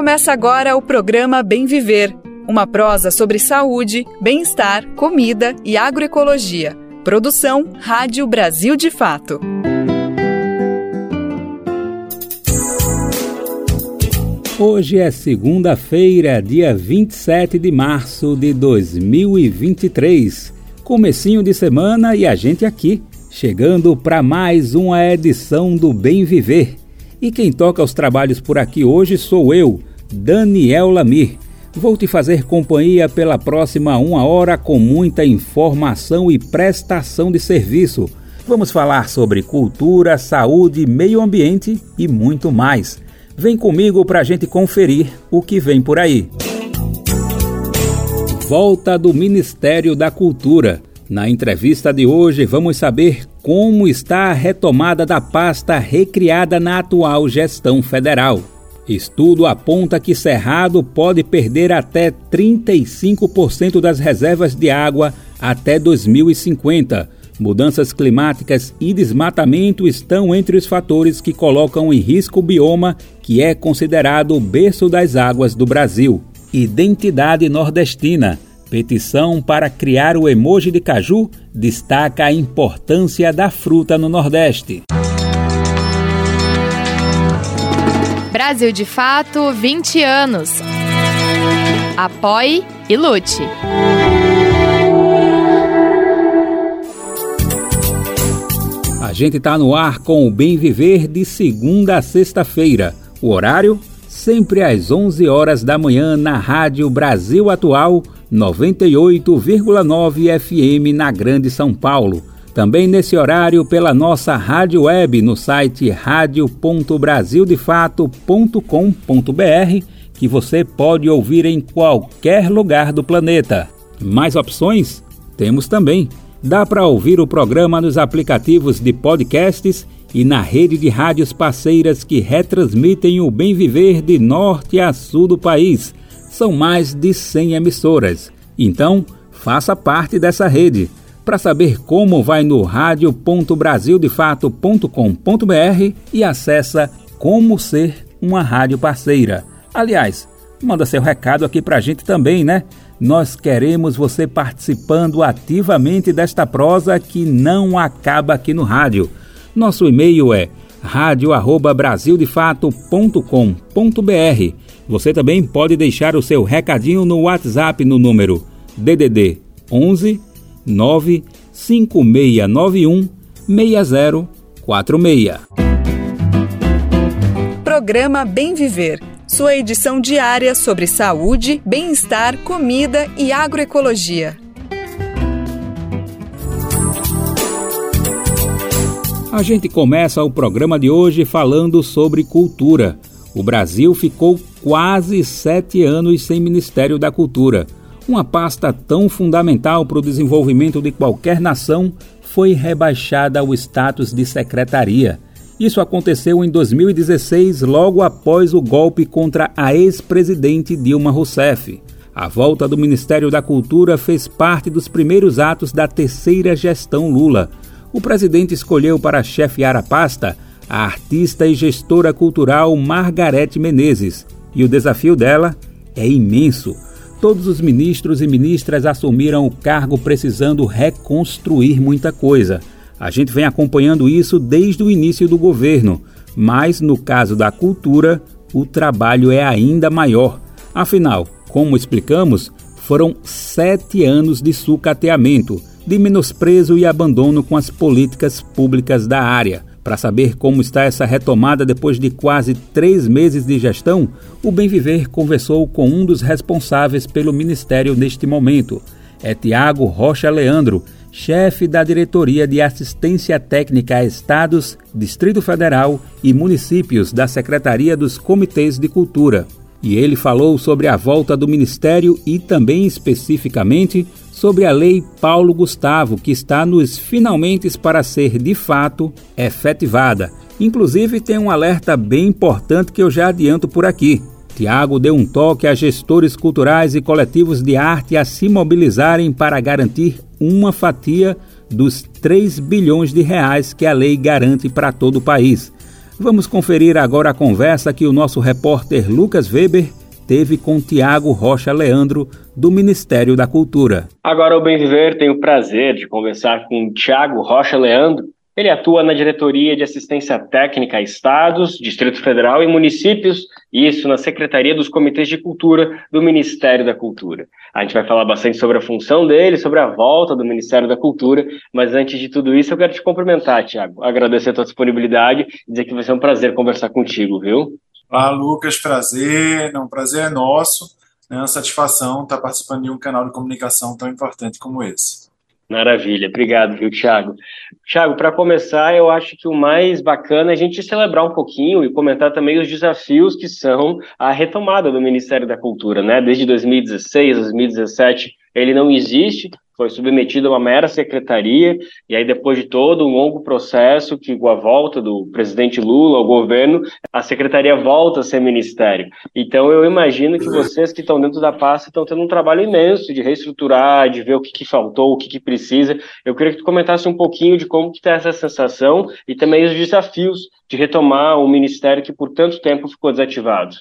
Começa agora o programa Bem Viver, uma prosa sobre saúde, bem-estar, comida e agroecologia. Produção Rádio Brasil de Fato. Hoje é segunda-feira, dia 27 de março de 2023. Comecinho de semana e a gente aqui, chegando para mais uma edição do Bem Viver. E quem toca os trabalhos por aqui hoje sou eu, Daniel Lamir. Vou te fazer companhia pela próxima uma hora com muita informação e prestação de serviço. Vamos falar sobre cultura, saúde, meio ambiente e muito mais. Vem comigo para a gente conferir o que vem por aí. Volta do Ministério da Cultura. Na entrevista de hoje, vamos saber como está a retomada da pasta recriada na atual gestão federal. Estudo aponta que Cerrado pode perder até 35% das reservas de água até 2050 Mudanças climáticas e desmatamento estão entre os fatores que colocam em risco o bioma que é considerado o berço das águas do Brasil. Identidade nordestina. Petição para criar o emoji de caju destaca a importância da fruta no Nordeste. Brasil de Fato 20 anos. Apoie e lute. A gente está no ar com o Bem Viver de segunda a sexta-feira. O horário? Sempre às 11 horas da manhã na Rádio Brasil Atual 98,9 FM na Grande São Paulo. Também nesse horário pela nossa rádio web no site radio.brasildefato.com.br que você pode ouvir em qualquer lugar do planeta. Mais opções? Temos também Dá para ouvir o programa nos aplicativos de podcasts e na rede de rádios parceiras que retransmitem o bem viver de norte a sul do país. São mais de 100 emissoras. Então, faça parte dessa rede. Para saber como, vai no radio.brasildefato.com.br e acessa como ser uma rádio parceira. Aliás, manda seu recado aqui para a gente também, né? Nós queremos você participando ativamente desta prosa que não acaba aqui no rádio. Nosso e-mail é radio@brasildefato.com.br. Você também pode deixar o seu recadinho no WhatsApp no número DDD 11 95691 6046. Programa Bem Viver sua edição diária sobre saúde, bem-estar, comida e agroecologia. A gente começa o programa de hoje falando sobre cultura. O Brasil ficou quase sete anos sem Ministério da Cultura. Uma pasta tão fundamental para o desenvolvimento de qualquer nação foi rebaixada ao status de secretaria. Isso aconteceu em 2016, logo após o golpe contra a ex-presidente Dilma Rousseff. A volta do Ministério da Cultura fez parte dos primeiros atos da terceira gestão Lula. O presidente escolheu para chefiar a pasta a artista e gestora cultural Margarete Menezes. E o desafio dela é imenso. Todos os ministros e ministras assumiram o cargo precisando reconstruir muita coisa. A gente vem acompanhando isso desde o início do governo, mas no caso da cultura, o trabalho é ainda maior. Afinal, como explicamos, foram sete anos de sucateamento, de menosprezo e abandono com as políticas públicas da área. Para saber como está essa retomada depois de quase três meses de gestão, o Bem Viver conversou com um dos responsáveis pelo Ministério neste momento. É Tiago Rocha Leandro, chefe da Diretoria de Assistência Técnica a Estados, Distrito Federal e municípios da Secretaria dos Comitês de Cultura. E ele falou sobre a volta do Ministério e também especificamente sobre a Lei Paulo Gustavo, que está nos finalmente para ser de fato efetivada. Inclusive, tem um alerta bem importante que eu já adianto por aqui. Tiago deu um toque a gestores culturais e coletivos de arte a se mobilizarem para garantir uma fatia dos 3 bilhões de reais que a lei garante para todo o país. Vamos conferir agora a conversa que o nosso repórter Lucas Weber teve com Tiago Rocha Leandro, do Ministério da Cultura. Agora, o Bem Viver tem o prazer de conversar com Tiago Rocha Leandro. Ele atua na Diretoria de Assistência Técnica a Estados, Distrito Federal e municípios, isso na Secretaria dos Comitês de Cultura do Ministério da Cultura. A gente vai falar bastante sobre a função dele, sobre a volta do Ministério da Cultura, mas antes de tudo isso, eu quero te cumprimentar, Tiago, agradecer a tua disponibilidade e dizer que vai ser um prazer conversar contigo, viu? Olá, Lucas, prazer, não, prazer é nosso, é uma satisfação estar participando de um canal de comunicação tão importante como esse. Maravilha, obrigado, viu, Thiago? Thiago, para começar, eu acho que o mais bacana é a gente celebrar um pouquinho e comentar também os desafios que são a retomada do Ministério da Cultura, né? Desde 2016, 2017, ele não existe, foi submetido a uma mera secretaria, e aí depois de todo um longo processo, que com a volta do presidente Lula ao governo, a secretaria volta a ser ministério. Então eu imagino que vocês que estão dentro da pasta estão tendo um trabalho imenso de reestruturar, de ver o que, que faltou, o que, que precisa. Eu queria que tu comentasse um pouquinho de como que está essa sensação e também os desafios de retomar um ministério que por tanto tempo ficou desativado.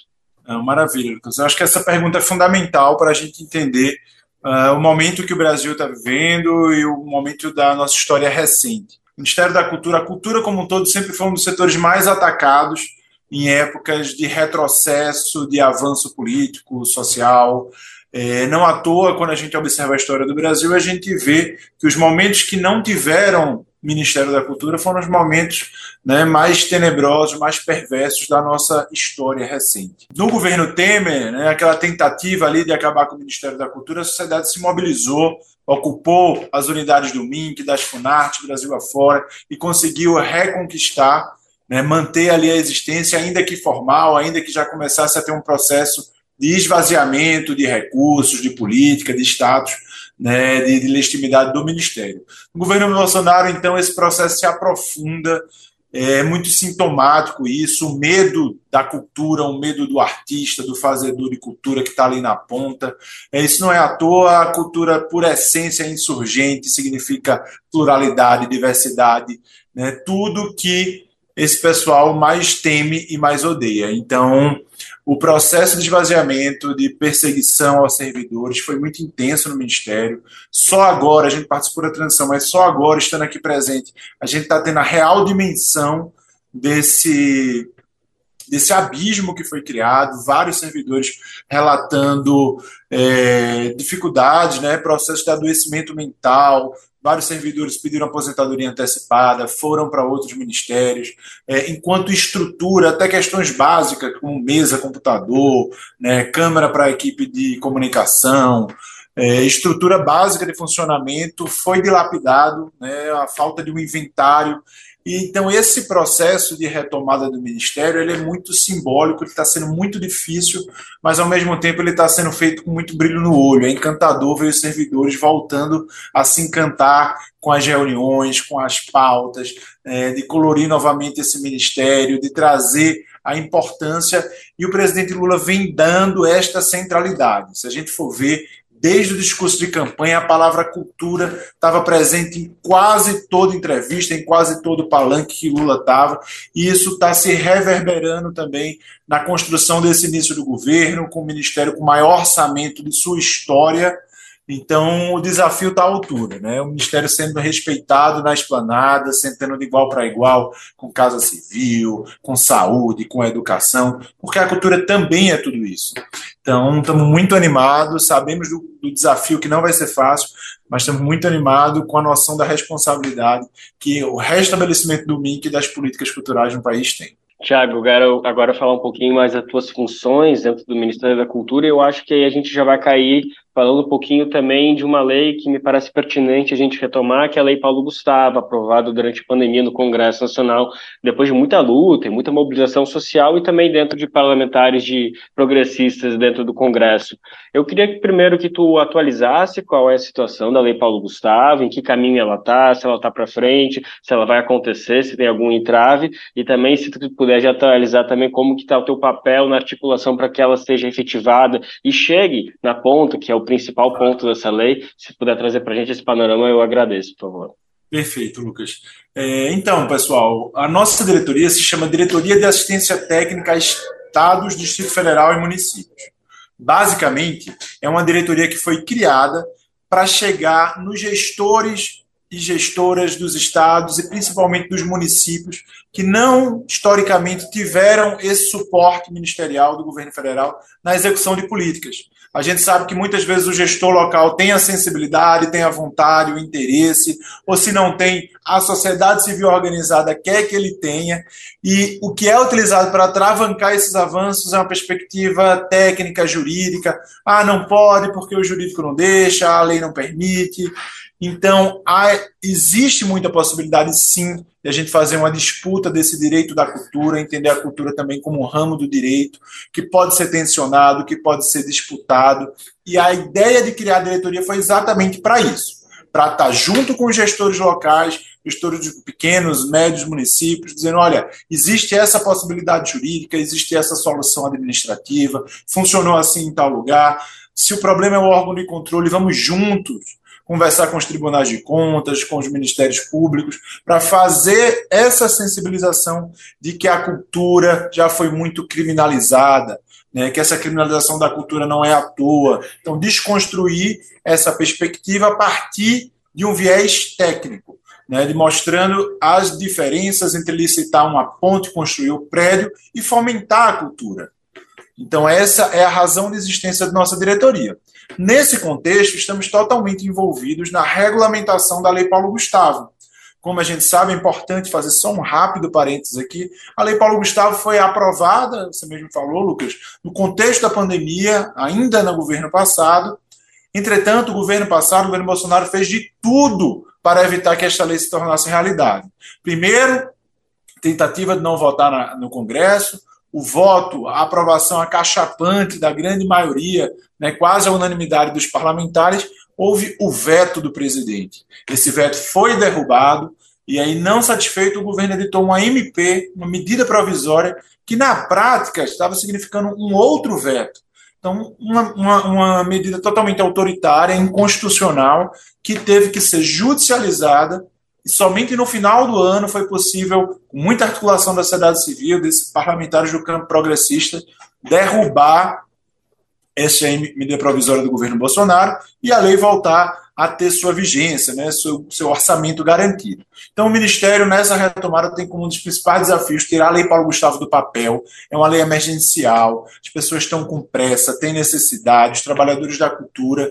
É, maravilha, Lucas. Eu acho que essa pergunta é fundamental para a gente entender uh, o momento que o Brasil está vivendo e o momento da nossa história recente. O Ministério da Cultura, a cultura como um todo, sempre foi um dos setores mais atacados em épocas de retrocesso, de avanço político, social. É, não à toa, quando a gente observa a história do Brasil, a gente vê que os momentos que não tiveram Ministério da Cultura foram os momentos né, mais tenebrosos, mais perversos da nossa história recente. No governo Temer, né, aquela tentativa ali de acabar com o Ministério da Cultura, a sociedade se mobilizou, ocupou as unidades do MINC, das Funarte, Brasil afora, e conseguiu reconquistar, né, manter ali a existência, ainda que formal, ainda que já começasse a ter um processo de esvaziamento de recursos, de política, de status né, de, de legitimidade do Ministério. No governo Bolsonaro, então, esse processo se aprofunda, é muito sintomático isso, o medo da cultura, o medo do artista, do fazedor de cultura que está ali na ponta. É, isso não é à toa, a cultura, por essência, é insurgente, significa pluralidade, diversidade, né, tudo que esse pessoal mais teme e mais odeia. Então, o processo de esvaziamento, de perseguição aos servidores foi muito intenso no Ministério. Só agora, a gente participou da transição, mas só agora, estando aqui presente, a gente está tendo a real dimensão desse, desse abismo que foi criado, vários servidores relatando é, dificuldades, né, processo de adoecimento mental, vários servidores pediram aposentadoria antecipada, foram para outros ministérios, é, enquanto estrutura, até questões básicas, como mesa, computador, né, câmera para a equipe de comunicação, é, estrutura básica de funcionamento foi dilapidado, né, a falta de um inventário então, esse processo de retomada do Ministério ele é muito simbólico, ele está sendo muito difícil, mas ao mesmo tempo ele está sendo feito com muito brilho no olho. É encantador ver os servidores voltando a se encantar com as reuniões, com as pautas, é, de colorir novamente esse ministério, de trazer a importância. E o presidente Lula vem dando esta centralidade. Se a gente for ver, Desde o discurso de campanha, a palavra cultura estava presente em quase toda entrevista, em quase todo palanque que Lula estava, e isso está se reverberando também na construção desse início do governo, com o ministério com maior orçamento de sua história então, o desafio está à altura, né? O Ministério sendo respeitado na esplanada, sentando de igual para igual com Casa Civil, com saúde, com educação, porque a cultura também é tudo isso. Então, estamos muito animados, sabemos do, do desafio que não vai ser fácil, mas estamos muito animados com a noção da responsabilidade que o restabelecimento do MINC e das políticas culturais no país tem. Tiago, agora, agora falar um pouquinho mais das tuas funções dentro do Ministério da Cultura, eu acho que aí a gente já vai cair falando um pouquinho também de uma lei que me parece pertinente a gente retomar, que é a Lei Paulo Gustavo, aprovada durante a pandemia no Congresso Nacional, depois de muita luta e muita mobilização social e também dentro de parlamentares de progressistas dentro do Congresso. Eu queria que, primeiro que tu atualizasse qual é a situação da Lei Paulo Gustavo, em que caminho ela está, se ela está para frente, se ela vai acontecer, se tem algum entrave, e também se tu puder atualizar também como que está o teu papel na articulação para que ela seja efetivada e chegue na ponta, que é o principal ponto dessa lei. Se puder trazer para a gente esse panorama, eu agradeço, por favor. Perfeito, Lucas. É, então, pessoal, a nossa diretoria se chama Diretoria de Assistência Técnica a Estados, Distrito Federal e Municípios. Basicamente, é uma diretoria que foi criada para chegar nos gestores e gestoras dos estados e principalmente dos municípios que não historicamente tiveram esse suporte ministerial do governo federal na execução de políticas. A gente sabe que muitas vezes o gestor local tem a sensibilidade, tem a vontade, o interesse, ou se não tem, a sociedade civil organizada quer que ele tenha, e o que é utilizado para atravancar esses avanços é uma perspectiva técnica, jurídica. Ah, não pode porque o jurídico não deixa, a lei não permite. Então, há, existe muita possibilidade, sim, de a gente fazer uma disputa desse direito da cultura, entender a cultura também como um ramo do direito, que pode ser tensionado, que pode ser disputado. E a ideia de criar a diretoria foi exatamente para isso para estar junto com os gestores locais, gestores de pequenos, médios municípios, dizendo: olha, existe essa possibilidade jurídica, existe essa solução administrativa, funcionou assim em tal lugar. Se o problema é o órgão de controle, vamos juntos conversar com os tribunais de contas, com os ministérios públicos, para fazer essa sensibilização de que a cultura já foi muito criminalizada, né, que essa criminalização da cultura não é à toa. Então, desconstruir essa perspectiva a partir de um viés técnico, né, de mostrando as diferenças entre licitar uma ponte, construir o um prédio e fomentar a cultura. Então, essa é a razão de existência da nossa diretoria. Nesse contexto, estamos totalmente envolvidos na regulamentação da Lei Paulo Gustavo. Como a gente sabe, é importante fazer só um rápido parênteses aqui. A Lei Paulo Gustavo foi aprovada, você mesmo falou, Lucas, no contexto da pandemia, ainda no governo passado. Entretanto, o governo passado, o governo Bolsonaro, fez de tudo para evitar que esta lei se tornasse realidade. Primeiro, tentativa de não votar na, no Congresso, o voto, a aprovação acachapante da grande maioria, né, quase a unanimidade dos parlamentares, houve o veto do presidente. Esse veto foi derrubado, e aí, não satisfeito, o governo editou uma MP, uma medida provisória, que na prática estava significando um outro veto. Então, uma, uma, uma medida totalmente autoritária, inconstitucional, que teve que ser judicializada e somente no final do ano foi possível, com muita articulação da sociedade civil, desses parlamentares do campo progressista, derrubar essa medida provisória do governo Bolsonaro e a lei voltar a ter sua vigência, né, seu, seu orçamento garantido. Então, o Ministério, nessa retomada, tem como um dos principais desafios tirar a Lei Paulo Gustavo do papel. É uma lei emergencial, as pessoas estão com pressa, têm necessidade, os trabalhadores da cultura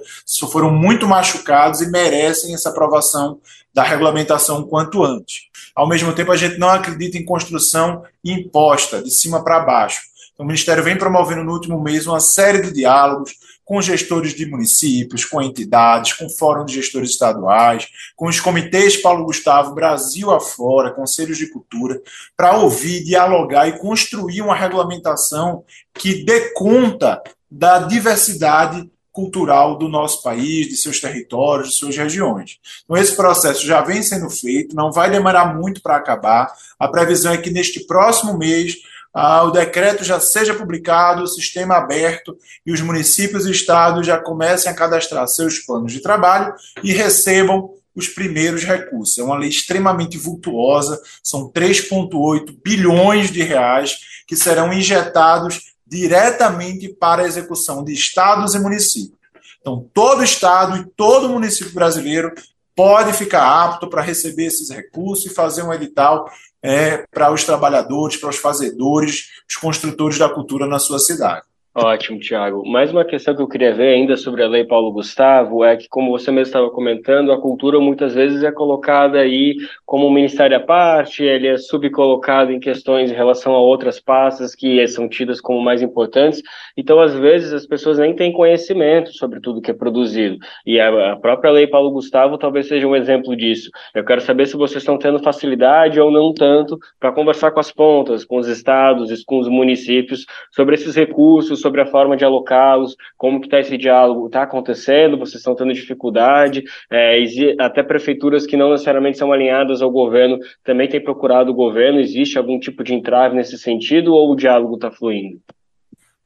foram muito machucados e merecem essa aprovação da regulamentação quanto antes. Ao mesmo tempo, a gente não acredita em construção imposta, de cima para baixo. Então, o Ministério vem promovendo no último mês uma série de diálogos com gestores de municípios, com entidades, com fórum de gestores estaduais, com os comitês Paulo Gustavo Brasil afora, conselhos de cultura, para ouvir, dialogar e construir uma regulamentação que dê conta da diversidade cultural do nosso país, de seus territórios, de suas regiões. Então, esse processo já vem sendo feito, não vai demorar muito para acabar. A previsão é que neste próximo mês ah, o decreto já seja publicado, o sistema aberto e os municípios e estados já comecem a cadastrar seus planos de trabalho e recebam os primeiros recursos. É uma lei extremamente vultuosa, são 3,8 bilhões de reais que serão injetados diretamente para a execução de estados e municípios. Então, todo estado e todo município brasileiro pode ficar apto para receber esses recursos e fazer um edital é, para os trabalhadores, para os fazedores, os construtores da cultura na sua cidade. Ótimo, Tiago. Mais uma questão que eu queria ver ainda sobre a Lei Paulo Gustavo é que, como você mesmo estava comentando, a cultura muitas vezes é colocada aí como um ministério à parte, ele é subcolocado em questões em relação a outras pastas que são tidas como mais importantes. Então, às vezes, as pessoas nem têm conhecimento sobre tudo que é produzido. E a, própria Lei Paulo Gustavo talvez seja um exemplo disso. Eu quero saber se vocês estão tendo facilidade ou não tanto para conversar com as pontas, com os estados, com os municípios sobre esses recursos, sobre a forma de alocá-los, como que está esse diálogo, está acontecendo, vocês estão tendo dificuldade, é, até prefeituras que não necessariamente são alinhadas ao governo também têm procurado o governo, existe algum tipo de entrave nesse sentido ou o diálogo está fluindo?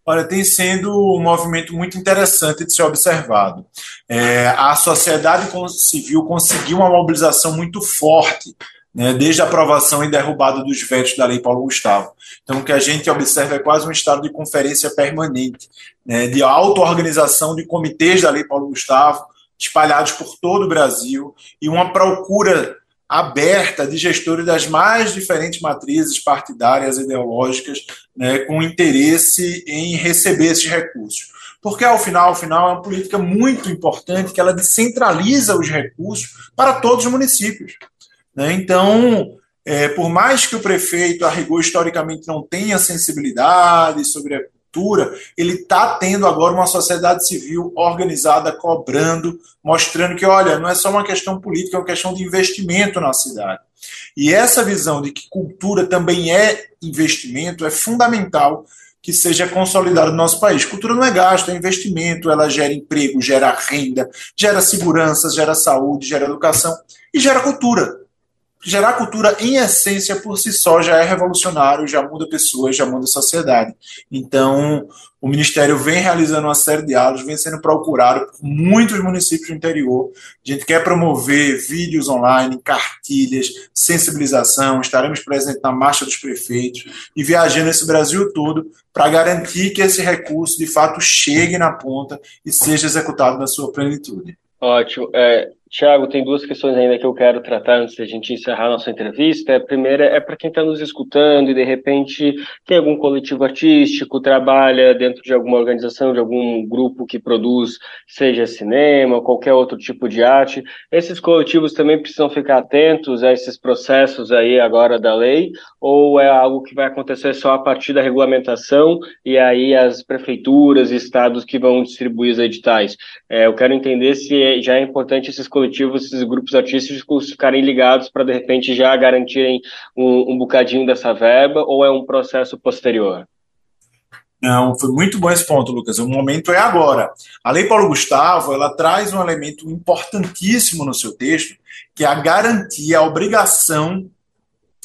Olha, tem sido um movimento muito interessante de ser observado. É, a sociedade civil conseguiu uma mobilização muito forte né, desde a aprovação e derrubada dos vetos da Lei Paulo Gustavo. Então, o que a gente observa é quase um estado de conferência permanente, né, de auto-organização de comitês da Lei Paulo Gustavo, espalhados por todo o Brasil, e uma procura aberta de gestores das mais diferentes matrizes partidárias ideológicas, né, com interesse em receber esses recursos. Porque, ao final, ao final, é uma política muito importante que ela descentraliza os recursos para todos os municípios. Né? Então, é, por mais que o prefeito, a rigor, historicamente não tenha sensibilidade sobre a cultura, ele está tendo agora uma sociedade civil organizada, cobrando, mostrando que, olha, não é só uma questão política, é uma questão de investimento na cidade. E essa visão de que cultura também é investimento é fundamental que seja consolidado no nosso país. Cultura não é gasto, é investimento, ela gera emprego, gera renda, gera segurança, gera saúde, gera educação e gera cultura gerar cultura em essência por si só já é revolucionário, já muda pessoas, já muda sociedade. Então, o Ministério vem realizando uma série de diálogos, vem sendo procurado por muitos municípios do interior. A gente quer promover vídeos online, cartilhas, sensibilização, estaremos presentes na Marcha dos Prefeitos e viajando esse Brasil todo para garantir que esse recurso de fato chegue na ponta e seja executado na sua plenitude. Ótimo. É, Tiago, tem duas questões ainda que eu quero tratar antes da gente encerrar a nossa entrevista. A primeira é para quem está nos escutando e de repente tem algum coletivo artístico, trabalha dentro de alguma organização, de algum grupo que produz, seja cinema, qualquer outro tipo de arte. Esses coletivos também precisam ficar atentos a esses processos aí agora da lei, ou é algo que vai acontecer só a partir da regulamentação e aí as prefeituras e estados que vão distribuir os editais? É, eu quero entender se é, já é importante esses coletivos coletivos, esses grupos artísticos ficarem ligados para, de repente, já garantirem um, um bocadinho dessa verba, ou é um processo posterior? Não, foi muito bom esse ponto, Lucas. O momento é agora. A Lei Paulo Gustavo, ela traz um elemento importantíssimo no seu texto, que é a garantia, a obrigação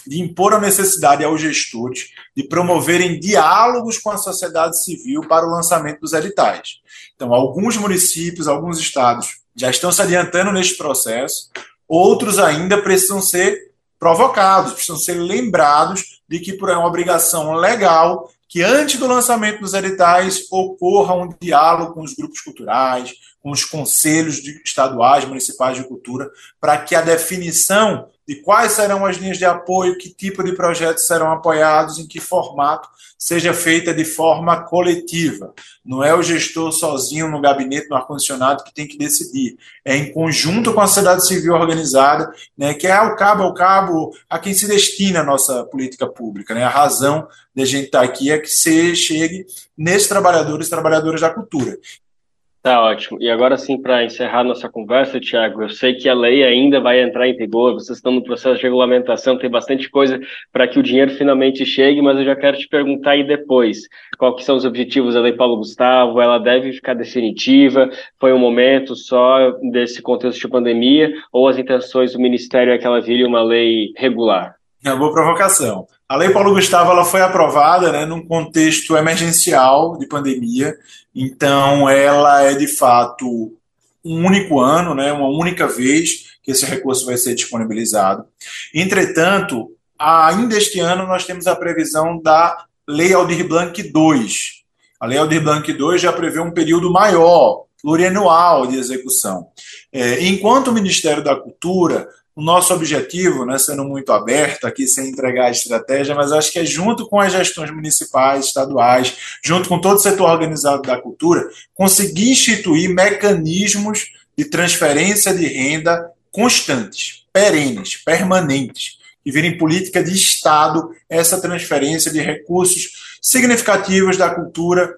de impor a necessidade aos gestores de promoverem diálogos com a sociedade civil para o lançamento dos editais. Então, alguns municípios, alguns estados já estão se adiantando neste processo, outros ainda precisam ser provocados, precisam ser lembrados de que por uma obrigação legal que antes do lançamento dos editais ocorra um diálogo com os grupos culturais, com os conselhos estaduais, municipais de cultura, para que a definição de quais serão as linhas de apoio, que tipo de projetos serão apoiados, em que formato, seja feita de forma coletiva. Não é o gestor sozinho no gabinete, no ar-condicionado, que tem que decidir. É em conjunto com a sociedade civil organizada, né, que é ao cabo ao cabo a quem se destina a nossa política pública. Né? A razão de a gente estar aqui é que se chegue nesses trabalhadores e trabalhadoras da cultura. Tá ótimo. E agora sim, para encerrar nossa conversa, Tiago, eu sei que a lei ainda vai entrar em vigor, vocês estão no processo de regulamentação, tem bastante coisa para que o dinheiro finalmente chegue, mas eu já quero te perguntar aí depois, que são os objetivos da Lei Paulo Gustavo, ela deve ficar definitiva, foi um momento só desse contexto de pandemia, ou as intenções do Ministério é que ela vire uma lei regular? É uma boa provocação. A Lei Paulo Gustavo ela foi aprovada né, num contexto emergencial de pandemia, então ela é de fato um único ano, né, uma única vez que esse recurso vai ser disponibilizado. Entretanto, ainda este ano nós temos a previsão da Lei Aldir Blanc II. A Lei Aldir Blanc II já prevê um período maior, plurianual de execução. É, enquanto o Ministério da Cultura o nosso objetivo, né, sendo muito aberto aqui, sem entregar a estratégia, mas acho que é junto com as gestões municipais, estaduais, junto com todo o setor organizado da cultura, conseguir instituir mecanismos de transferência de renda constantes, perenes, permanentes, que virem política de Estado essa transferência de recursos significativos da cultura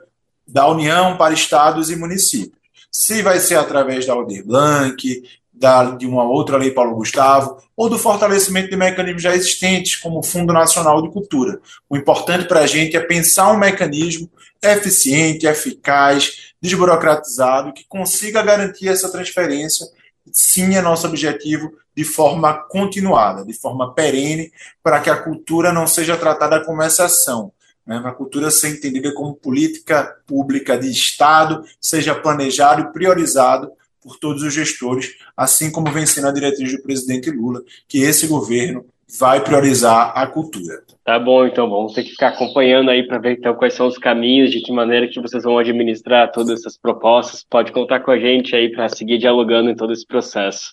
da União para estados e municípios. Se vai ser através da Aldir Blanc, da, de uma outra lei Paulo Gustavo, ou do fortalecimento de mecanismos já existentes, como o Fundo Nacional de Cultura. O importante para a gente é pensar um mecanismo eficiente, eficaz, desburocratizado, que consiga garantir essa transferência. Sim, é nosso objetivo de forma continuada, de forma perene, para que a cultura não seja tratada como exceção, né, a cultura ser entendida como política pública de Estado, seja planejado e priorizado por todos os gestores, assim como vem sendo a diretriz do presidente Lula, que esse governo vai priorizar a cultura. Tá bom, então vamos ter que ficar acompanhando aí para ver então quais são os caminhos, de que maneira que vocês vão administrar todas essas propostas. Pode contar com a gente aí para seguir dialogando em todo esse processo.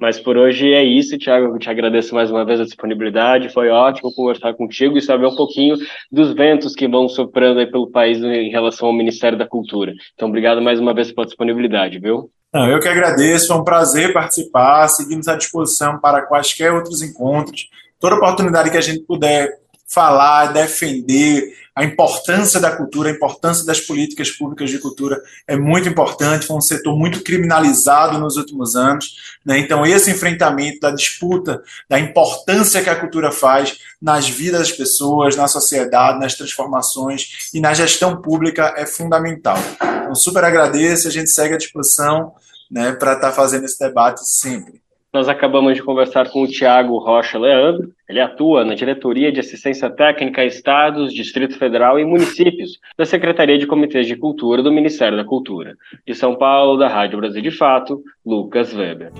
Mas por hoje é isso, Tiago. Eu te agradeço mais uma vez a disponibilidade. Foi ótimo conversar contigo e saber um pouquinho dos ventos que vão soprando aí pelo país em relação ao Ministério da Cultura. Então, obrigado mais uma vez pela disponibilidade, viu? Não, eu que agradeço, foi um prazer participar, seguimos à disposição para quaisquer outros encontros. Toda oportunidade que a gente puder falar, defender a importância da cultura, a importância das políticas públicas de cultura é muito importante. Foi um setor muito criminalizado nos últimos anos. Né? Então, esse enfrentamento da disputa, da importância que a cultura faz nas vidas das pessoas, na sociedade, nas transformações e na gestão pública é fundamental. Então, super agradeço, a gente segue à disposição né, para estar tá fazendo esse debate sempre. Nós acabamos de conversar com o Tiago Rocha Leandro. Ele atua na Diretoria de Assistência Técnica a Estados, Distrito Federal e Municípios da Secretaria de Comitês de Cultura do Ministério da Cultura. De São Paulo, da Rádio Brasil de Fato, Lucas Weber.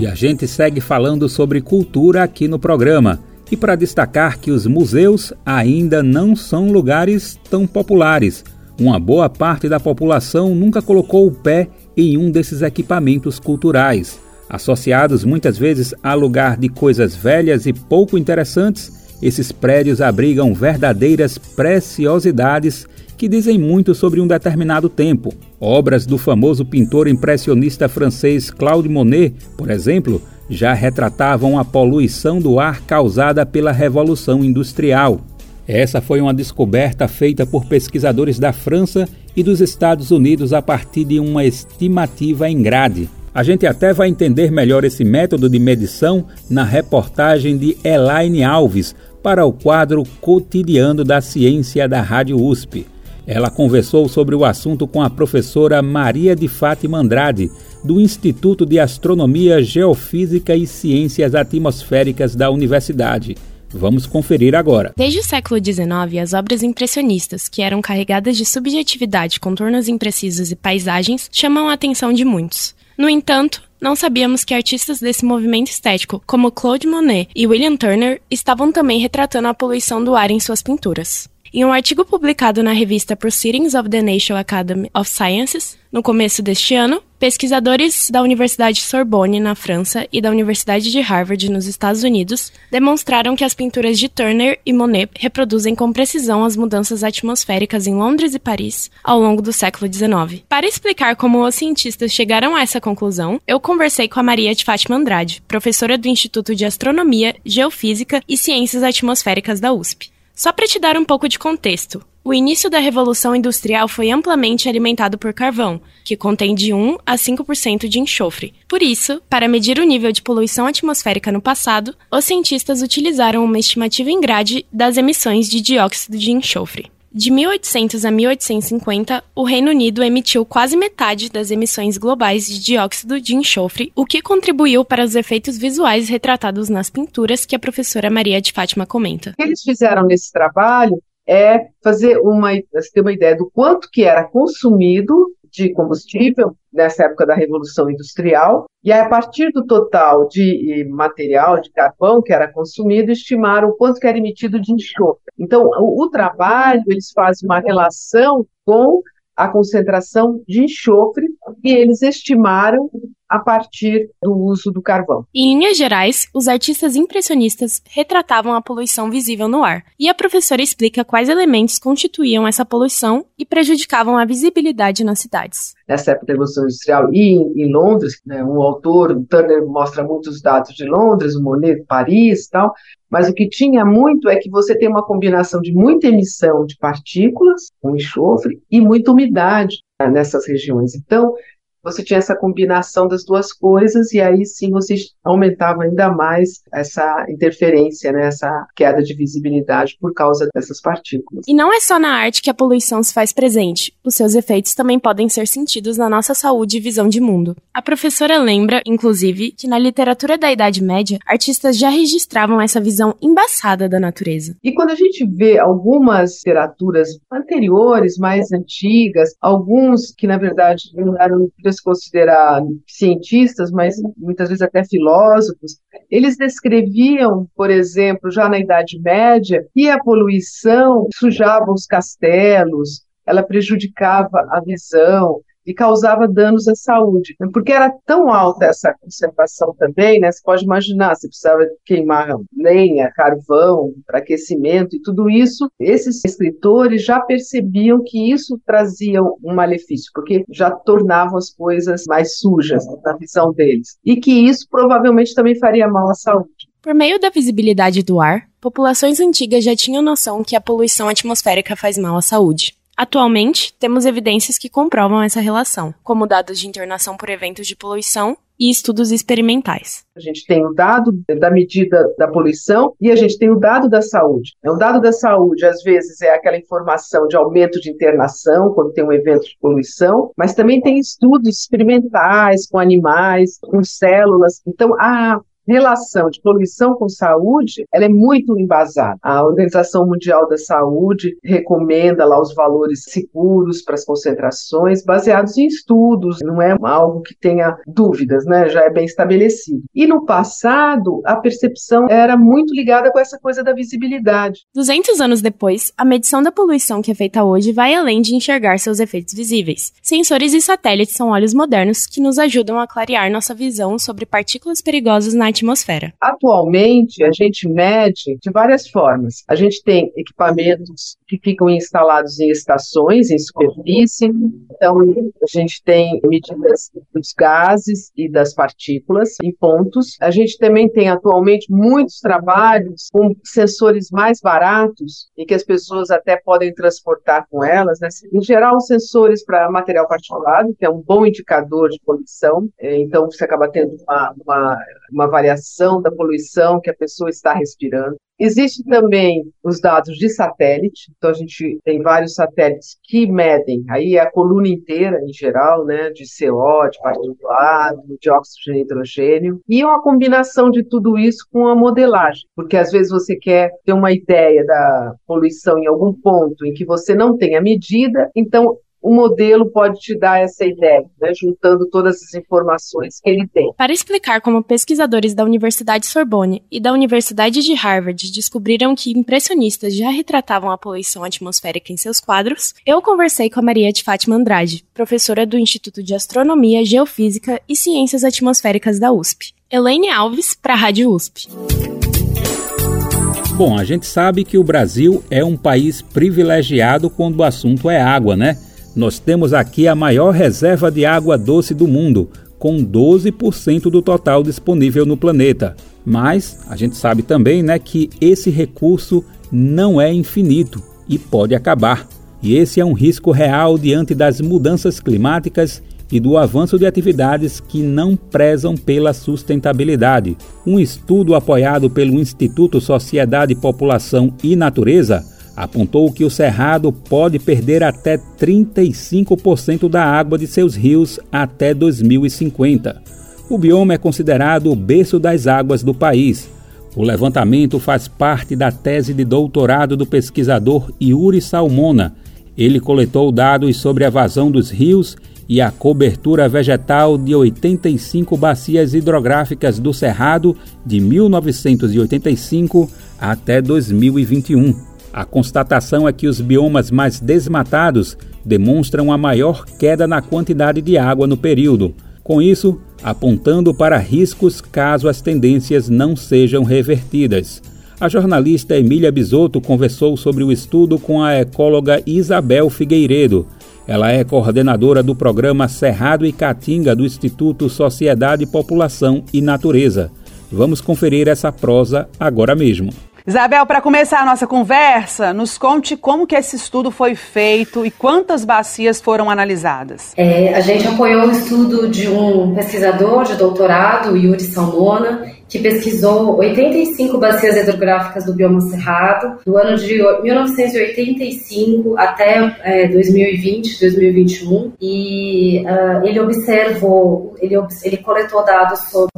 E a gente segue falando sobre cultura aqui no programa. E para destacar que os museus ainda não são lugares tão populares. Uma boa parte da população nunca colocou o pé em um desses equipamentos culturais. Associados muitas vezes a lugar de coisas velhas e pouco interessantes, esses prédios abrigam verdadeiras preciosidades que dizem muito sobre um determinado tempo. Obras do famoso pintor impressionista francês Claude Monet, por exemplo, já retratavam a poluição do ar causada pela Revolução Industrial. Essa foi uma descoberta feita por pesquisadores da França e dos Estados Unidos a partir de uma estimativa em grade. A gente até vai entender melhor esse método de medição na reportagem de Elaine Alves para o quadro Cotidiano da Ciência da Rádio USP. Ela conversou sobre o assunto com a professora Maria de Fátima Andrade, do Instituto de Astronomia, Geofísica e Ciências Atmosféricas da Universidade. Vamos conferir agora. Desde o século XIX, as obras impressionistas, que eram carregadas de subjetividade, contornos imprecisos e paisagens, chamam a atenção de muitos. No entanto, não sabíamos que artistas desse movimento estético, como Claude Monet e William Turner, estavam também retratando a poluição do ar em suas pinturas. Em um artigo publicado na revista Proceedings of the National Academy of Sciences, no começo deste ano, pesquisadores da Universidade Sorbonne, na França, e da Universidade de Harvard, nos Estados Unidos, demonstraram que as pinturas de Turner e Monet reproduzem com precisão as mudanças atmosféricas em Londres e Paris ao longo do século XIX. Para explicar como os cientistas chegaram a essa conclusão, eu conversei com a Maria de Fátima Andrade, professora do Instituto de Astronomia, Geofísica e Ciências Atmosféricas da USP. Só para te dar um pouco de contexto, o início da Revolução Industrial foi amplamente alimentado por carvão, que contém de 1 a 5% de enxofre. Por isso, para medir o nível de poluição atmosférica no passado, os cientistas utilizaram uma estimativa em grade das emissões de dióxido de enxofre. De 1800 a 1850, o Reino Unido emitiu quase metade das emissões globais de dióxido de enxofre, o que contribuiu para os efeitos visuais retratados nas pinturas que a professora Maria de Fátima comenta. O que eles fizeram nesse trabalho é fazer uma, ter uma ideia do quanto que era consumido de combustível nessa época da Revolução Industrial, e aí, a partir do total de eh, material, de carvão que era consumido, estimaram o quanto que era emitido de enxofre. Então, o, o trabalho, eles fazem uma relação com a concentração de enxofre e eles estimaram a partir do uso do carvão. Em linhas gerais, os artistas impressionistas retratavam a poluição visível no ar, e a professora explica quais elementos constituíam essa poluição e prejudicavam a visibilidade nas cidades. Nessa época da Revolução Industrial e em, em Londres, né, um autor, o Turner, mostra muitos dados de Londres, o Monet, Paris tal, mas o que tinha muito é que você tem uma combinação de muita emissão de partículas, com enxofre, e muita umidade né, nessas regiões. Então, você tinha essa combinação das duas coisas e aí sim você aumentava ainda mais essa interferência, né, essa queda de visibilidade por causa dessas partículas. E não é só na arte que a poluição se faz presente. Os seus efeitos também podem ser sentidos na nossa saúde e visão de mundo. A professora lembra, inclusive, que na literatura da Idade Média, artistas já registravam essa visão embaçada da natureza. E quando a gente vê algumas literaturas anteriores, mais antigas, alguns que na verdade não eram se considerar cientistas, mas muitas vezes até filósofos, eles descreviam, por exemplo, já na Idade Média, que a poluição sujava os castelos, ela prejudicava a visão, e causava danos à saúde. Porque era tão alta essa conservação também, né? Você pode imaginar, você precisava queimar lenha, carvão para aquecimento e tudo isso. Esses escritores já percebiam que isso trazia um malefício, porque já tornavam as coisas mais sujas na visão deles. E que isso provavelmente também faria mal à saúde. Por meio da visibilidade do ar, populações antigas já tinham noção que a poluição atmosférica faz mal à saúde. Atualmente, temos evidências que comprovam essa relação, como dados de internação por eventos de poluição e estudos experimentais. A gente tem o dado da medida da poluição e a gente tem o dado da saúde. O dado da saúde, às vezes, é aquela informação de aumento de internação quando tem um evento de poluição, mas também tem estudos experimentais com animais, com células. Então, a relação de poluição com saúde, ela é muito embasada. A Organização Mundial da Saúde recomenda lá os valores seguros para as concentrações, baseados em estudos, não é algo que tenha dúvidas, né? Já é bem estabelecido. E no passado, a percepção era muito ligada com essa coisa da visibilidade. 200 anos depois, a medição da poluição que é feita hoje vai além de enxergar seus efeitos visíveis. Sensores e satélites são olhos modernos que nos ajudam a clarear nossa visão sobre partículas perigosas na atmosfera? Atualmente, a gente mede de várias formas. A gente tem equipamentos que ficam instalados em estações, em superfície. Então, a gente tem medidas dos gases e das partículas em pontos. A gente também tem atualmente muitos trabalhos com sensores mais baratos e que as pessoas até podem transportar com elas. Né? Em geral, sensores para material particulado, que é um bom indicador de poluição. É, então, você acaba tendo uma, uma, uma variação da poluição que a pessoa está respirando. Existe também os dados de satélite, então a gente tem vários satélites que medem, aí é a coluna inteira em geral, né, de CO, de particulado, de oxigênio e hidrogênio, e uma combinação de tudo isso com a modelagem, porque às vezes você quer ter uma ideia da poluição em algum ponto em que você não tem a medida, então o modelo pode te dar essa ideia, né, juntando todas as informações que ele tem. Para explicar como pesquisadores da Universidade Sorbonne e da Universidade de Harvard descobriram que impressionistas já retratavam a poluição atmosférica em seus quadros, eu conversei com a Maria de Fátima Andrade, professora do Instituto de Astronomia, Geofísica e Ciências Atmosféricas da USP. Elaine Alves, para a Rádio USP. Bom, a gente sabe que o Brasil é um país privilegiado quando o assunto é água, né? Nós temos aqui a maior reserva de água doce do mundo, com 12% do total disponível no planeta. Mas a gente sabe também né, que esse recurso não é infinito e pode acabar. E esse é um risco real diante das mudanças climáticas e do avanço de atividades que não prezam pela sustentabilidade. Um estudo apoiado pelo Instituto Sociedade, População e Natureza apontou que o Cerrado pode perder até 35% da água de seus rios até 2050. O bioma é considerado o berço das águas do país. O levantamento faz parte da tese de doutorado do pesquisador Yuri Salmona. Ele coletou dados sobre a vazão dos rios e a cobertura vegetal de 85 bacias hidrográficas do Cerrado de 1985 até 2021. A constatação é que os biomas mais desmatados demonstram a maior queda na quantidade de água no período, com isso, apontando para riscos caso as tendências não sejam revertidas. A jornalista Emília Bisotto conversou sobre o estudo com a ecóloga Isabel Figueiredo. Ela é coordenadora do programa Cerrado e Caatinga do Instituto Sociedade, População e Natureza. Vamos conferir essa prosa agora mesmo. Isabel, para começar a nossa conversa, nos conte como que esse estudo foi feito e quantas bacias foram analisadas. É, a gente apoiou o estudo de um pesquisador de doutorado, Yuri Salmona, que pesquisou 85 bacias hidrográficas do bioma cerrado, do ano de 1985 até é, 2020, 2021, e uh, ele observou, ele, ele coletou dados sobre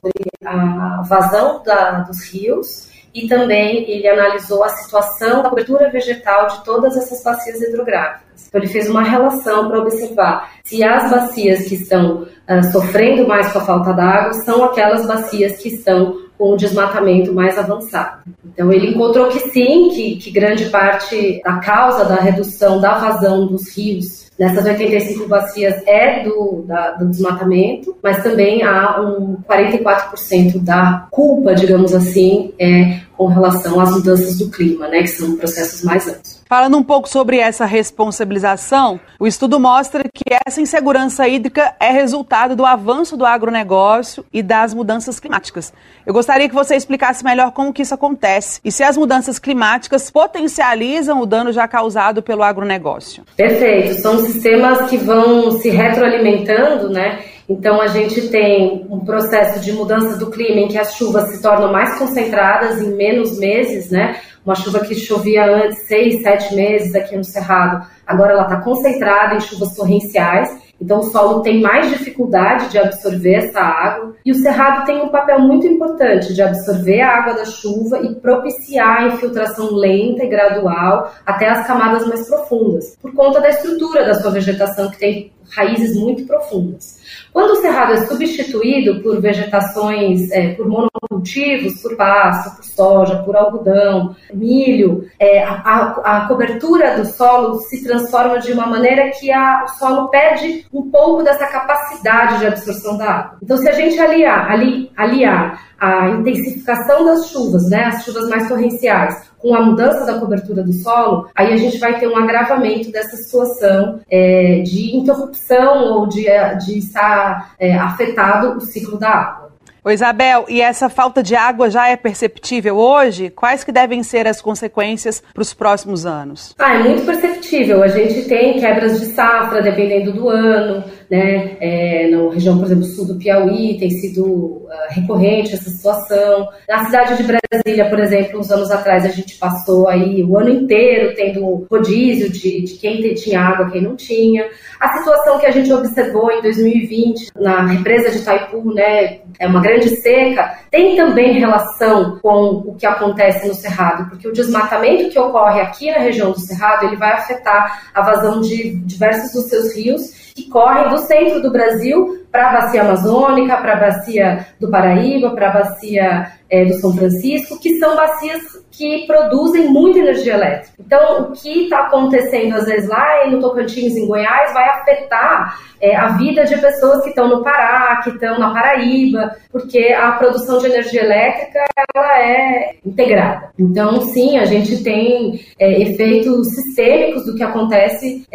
a vazão da, dos rios e também ele analisou a situação da cobertura vegetal de todas essas bacias hidrográficas. Então ele fez uma relação para observar se as bacias que estão uh, sofrendo mais com a falta d'água são aquelas bacias que estão com o desmatamento mais avançado. Então, ele encontrou que sim, que, que grande parte da causa da redução da vazão dos rios nessas 85 bacias é do, da, do desmatamento, mas também há um 44% da culpa, digamos assim, é com relação às mudanças do clima, né, que são processos mais amplos. Falando um pouco sobre essa responsabilização, o estudo mostra que essa insegurança hídrica é resultado do avanço do agronegócio e das mudanças climáticas. Eu gostaria que você explicasse melhor como que isso acontece e se as mudanças climáticas potencializam o dano já causado pelo agronegócio. Perfeito, são sistemas que vão se retroalimentando, né? Então, a gente tem um processo de mudança do clima em que as chuvas se tornam mais concentradas em menos meses, né? Uma chuva que chovia antes seis, sete meses aqui no Cerrado, agora ela está concentrada em chuvas torrenciais. Então, o solo tem mais dificuldade de absorver essa água. E o cerrado tem um papel muito importante de absorver a água da chuva e propiciar a infiltração lenta e gradual até as camadas mais profundas, por conta da estrutura da sua vegetação, que tem raízes muito profundas. Quando o cerrado é substituído por vegetações, é, por monocultivos, por pasto, por soja, por algodão, milho, é, a, a, cobertura do solo se transforma de uma maneira que a, o solo perde um pouco dessa capacidade de absorção da água. Então, se a gente aliar, ali, aliar a intensificação das chuvas, né, as chuvas mais torrenciais, com a mudança da cobertura do solo, aí a gente vai ter um agravamento dessa situação é, de interrupção ou de, de estar é, afetado o ciclo da água. Ô Isabel, e essa falta de água já é perceptível hoje? Quais que devem ser as consequências para os próximos anos? Ah, é muito perceptível. A gente tem quebras de safra dependendo do ano, né? É, na região, por exemplo, sul do Piauí tem sido uh, recorrente essa situação. Na cidade de Brasília, por exemplo, uns anos atrás a gente passou aí o ano inteiro tendo rodízio de, de quem tinha água, quem não tinha. A situação que a gente observou em 2020 na represa de Itaipu, né? É uma grande seca tem também relação com o que acontece no Cerrado, porque o desmatamento que ocorre aqui na região do Cerrado, ele vai afetar a vazão de diversos dos seus rios que correm do centro do Brasil para a bacia amazônica, para a bacia do Paraíba, para a bacia é, do São Francisco, que são bacias que produzem muita energia elétrica. Então, o que está acontecendo às vezes lá no Tocantins, em Goiás, vai afetar é, a vida de pessoas que estão no Pará, que estão na Paraíba, porque a produção de energia elétrica ela é integrada. Então, sim, a gente tem é, efeitos sistêmicos do que acontece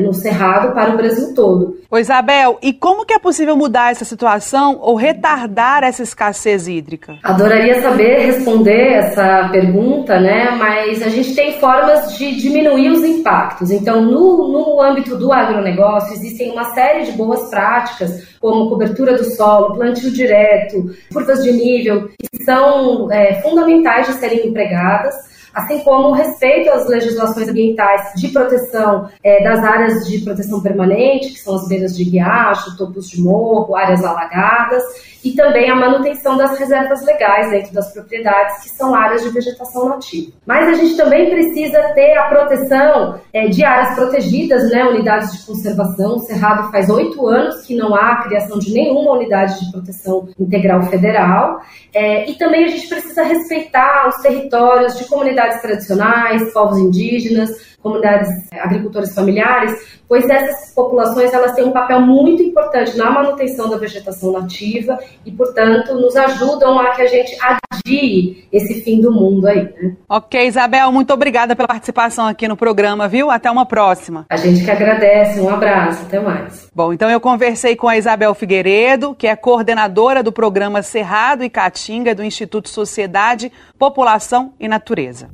no Cerrado para o Brasil todo. Ô Isabel, e como que é possível mudar essa situação ou retardar essa escassez hídrica? Adoraria saber responder essa pergunta, né? Mas a gente tem formas de diminuir os impactos. Então, no, no âmbito do agronegócio, existem uma série de boas práticas, como cobertura do solo, plantio direto, curvas de nível, que são é, fundamentais de serem empregadas assim como o respeito às legislações ambientais de proteção é, das áreas de proteção permanente, que são as beiras de riacho, topos de morro, áreas alagadas, e também a manutenção das reservas legais dentro das propriedades, que são áreas de vegetação nativa. Mas a gente também precisa ter a proteção é, de áreas protegidas, né, unidades de conservação. O Cerrado faz oito anos que não há a criação de nenhuma unidade de proteção integral federal. É, e também a gente precisa respeitar os territórios de comunidades tradicionais, povos indígenas, comunidades agricultores familiares, pois essas populações elas têm um papel muito importante na manutenção da vegetação nativa e, portanto, nos ajudam a que a gente adie esse fim do mundo aí. Né? Ok, Isabel, muito obrigada pela participação aqui no programa, viu? Até uma próxima. A gente que agradece, um abraço, até mais. Bom, então eu conversei com a Isabel Figueiredo, que é coordenadora do programa Cerrado e Caatinga do Instituto Sociedade, População e Natureza.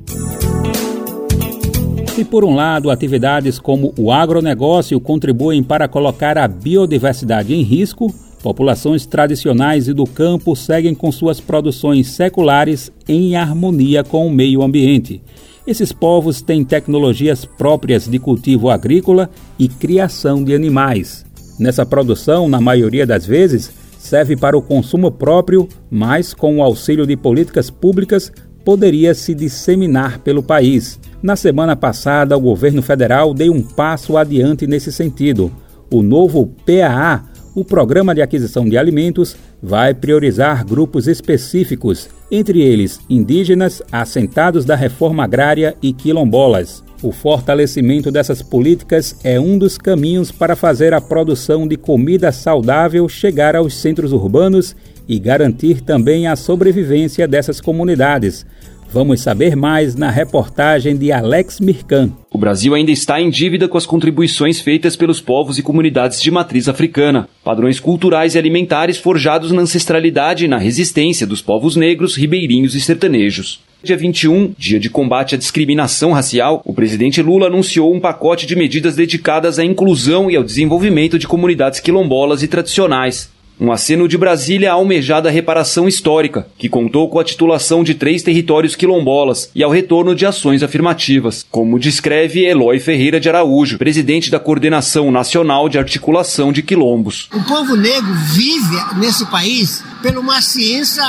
Se por um lado atividades como o agronegócio contribuem para colocar a biodiversidade em risco, populações tradicionais e do campo seguem com suas produções seculares em harmonia com o meio ambiente. Esses povos têm tecnologias próprias de cultivo agrícola e criação de animais. Nessa produção, na maioria das vezes, serve para o consumo próprio, mas com o auxílio de políticas públicas poderia se disseminar pelo país. Na semana passada, o governo federal deu um passo adiante nesse sentido. O novo PAA, o Programa de Aquisição de Alimentos, vai priorizar grupos específicos, entre eles indígenas, assentados da reforma agrária e quilombolas. O fortalecimento dessas políticas é um dos caminhos para fazer a produção de comida saudável chegar aos centros urbanos e garantir também a sobrevivência dessas comunidades. Vamos saber mais na reportagem de Alex Mirkan. O Brasil ainda está em dívida com as contribuições feitas pelos povos e comunidades de matriz africana, padrões culturais e alimentares forjados na ancestralidade e na resistência dos povos negros, ribeirinhos e sertanejos. Dia 21, dia de combate à discriminação racial, o presidente Lula anunciou um pacote de medidas dedicadas à inclusão e ao desenvolvimento de comunidades quilombolas e tradicionais. Um aceno de Brasília à almejada reparação histórica, que contou com a titulação de três territórios quilombolas e ao retorno de ações afirmativas, como descreve Eloy Ferreira de Araújo, presidente da Coordenação Nacional de Articulação de Quilombos. O povo negro vive nesse país pela uma ciência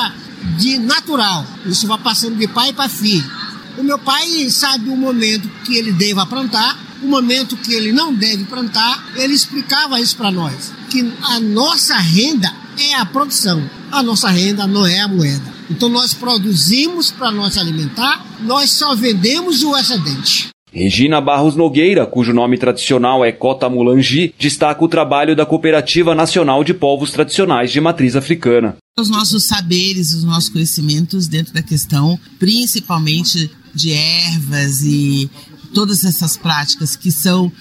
de natural. Isso vai passando de pai para filho. O meu pai sabe o momento que ele deva plantar, o momento que ele não deve plantar, ele explicava isso para nós que a nossa renda é a produção, a nossa renda não é a moeda. Então nós produzimos para nós alimentar, nós só vendemos o excedente. Regina Barros Nogueira, cujo nome tradicional é Cota Mulangi, destaca o trabalho da Cooperativa Nacional de Povos Tradicionais de Matriz Africana. Os nossos saberes, os nossos conhecimentos dentro da questão, principalmente de ervas e todas essas práticas que são,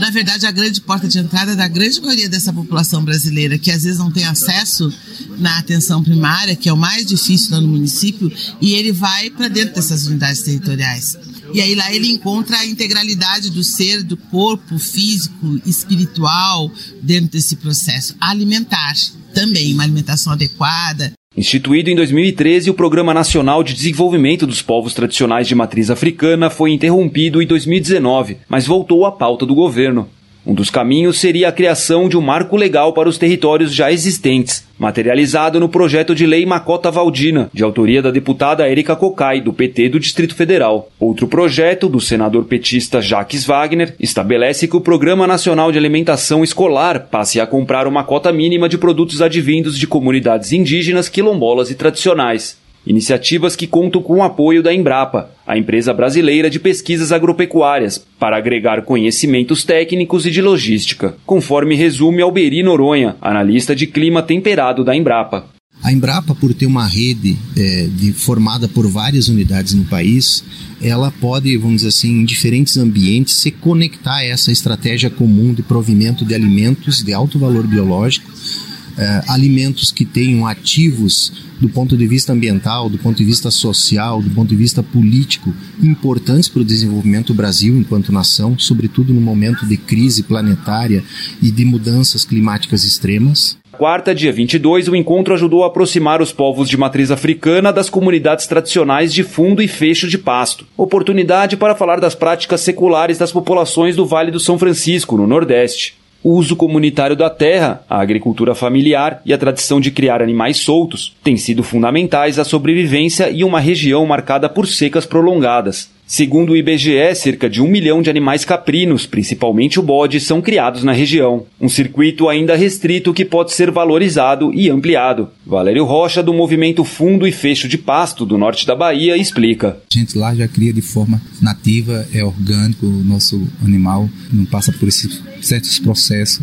na verdade, a grande porta de entrada da grande maioria dessa população brasileira, que às vezes não tem acesso na atenção primária, que é o mais difícil no município, e ele vai para dentro dessas unidades territoriais. E aí lá ele encontra a integralidade do ser, do corpo físico, espiritual dentro desse processo alimentar também, uma alimentação adequada, Instituído em 2013, o Programa Nacional de Desenvolvimento dos Povos Tradicionais de Matriz Africana foi interrompido em 2019, mas voltou à pauta do governo. Um dos caminhos seria a criação de um marco legal para os territórios já existentes, materializado no projeto de lei Macota Valdina, de autoria da deputada Érica Cocai, do PT do Distrito Federal. Outro projeto, do senador petista Jacques Wagner, estabelece que o Programa Nacional de Alimentação Escolar passe a comprar uma cota mínima de produtos advindos de comunidades indígenas, quilombolas e tradicionais. Iniciativas que contam com o apoio da Embrapa, a empresa brasileira de pesquisas agropecuárias, para agregar conhecimentos técnicos e de logística, conforme resume Alberi Noronha, analista de clima temperado da Embrapa. A Embrapa, por ter uma rede é, de, formada por várias unidades no país, ela pode, vamos dizer assim, em diferentes ambientes, se conectar a essa estratégia comum de provimento de alimentos de alto valor biológico é, alimentos que tenham ativos do ponto de vista ambiental, do ponto de vista social, do ponto de vista político, importantes para o desenvolvimento do Brasil enquanto nação, sobretudo no momento de crise planetária e de mudanças climáticas extremas. Quarta, dia 22, o encontro ajudou a aproximar os povos de matriz africana das comunidades tradicionais de fundo e fecho de pasto. Oportunidade para falar das práticas seculares das populações do Vale do São Francisco, no Nordeste. O uso comunitário da terra, a agricultura familiar e a tradição de criar animais soltos têm sido fundamentais à sobrevivência em uma região marcada por secas prolongadas. Segundo o IBGE, cerca de um milhão de animais caprinos, principalmente o bode, são criados na região. Um circuito ainda restrito que pode ser valorizado e ampliado. Valério Rocha, do movimento Fundo e Fecho de Pasto, do norte da Bahia, explica. A gente lá já cria de forma nativa, é orgânico, o nosso animal não passa por esses certos processos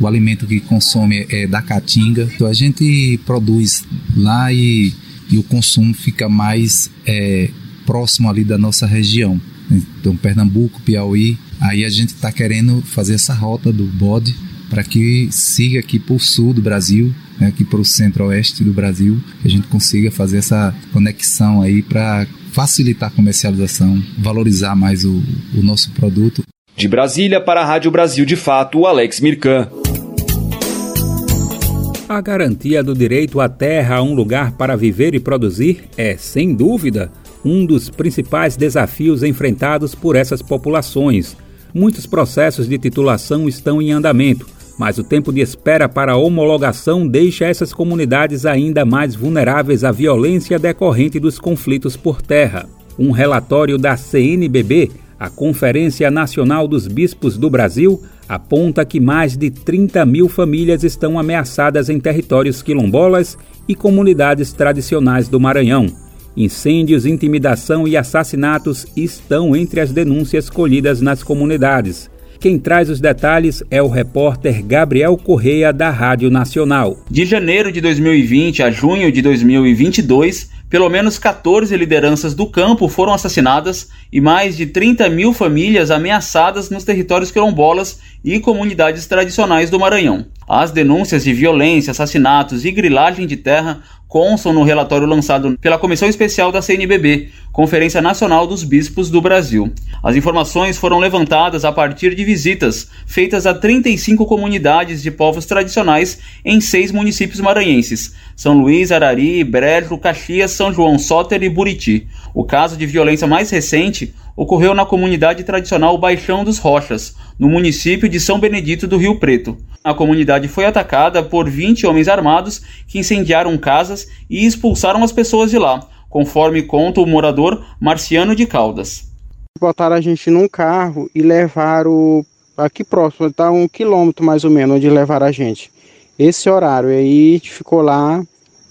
o alimento que consome é da caatinga. Então a gente produz lá e, e o consumo fica mais é, próximo ali da nossa região. Então, Pernambuco, Piauí, aí a gente está querendo fazer essa rota do bode para que siga aqui para o sul do Brasil, né, aqui para o centro-oeste do Brasil, que a gente consiga fazer essa conexão aí para facilitar a comercialização, valorizar mais o, o nosso produto. De Brasília para a Rádio Brasil de Fato, Alex Mirkan. A garantia do direito à terra a um lugar para viver e produzir é, sem dúvida, um dos principais desafios enfrentados por essas populações. Muitos processos de titulação estão em andamento, mas o tempo de espera para a homologação deixa essas comunidades ainda mais vulneráveis à violência decorrente dos conflitos por terra. Um relatório da CNBB, a Conferência Nacional dos Bispos do Brasil, aponta que mais de 30 mil famílias estão ameaçadas em territórios quilombolas e comunidades tradicionais do Maranhão. Incêndios, intimidação e assassinatos estão entre as denúncias colhidas nas comunidades. Quem traz os detalhes é o repórter Gabriel Correia, da Rádio Nacional. De janeiro de 2020 a junho de 2022, pelo menos 14 lideranças do campo foram assassinadas e mais de 30 mil famílias ameaçadas nos territórios quilombolas e comunidades tradicionais do Maranhão. As denúncias de violência, assassinatos e grilagem de terra constam no relatório lançado pela Comissão Especial da CNBB, Conferência Nacional dos Bispos do Brasil. As informações foram levantadas a partir de visitas feitas a 35 comunidades de povos tradicionais em seis municípios maranhenses: São Luís, Arari, Brejo, Caxias, São João Soter e Buriti. O caso de violência mais recente ocorreu na comunidade tradicional Baixão dos Rochas, no município de São Benedito do Rio Preto. A comunidade foi atacada por 20 homens armados que incendiaram casas e expulsaram as pessoas de lá, conforme conta o morador Marciano de Caldas. Botaram a gente num carro e levaram aqui próximo, está um quilômetro mais ou menos onde levaram a gente. Esse horário, e aí a gente ficou lá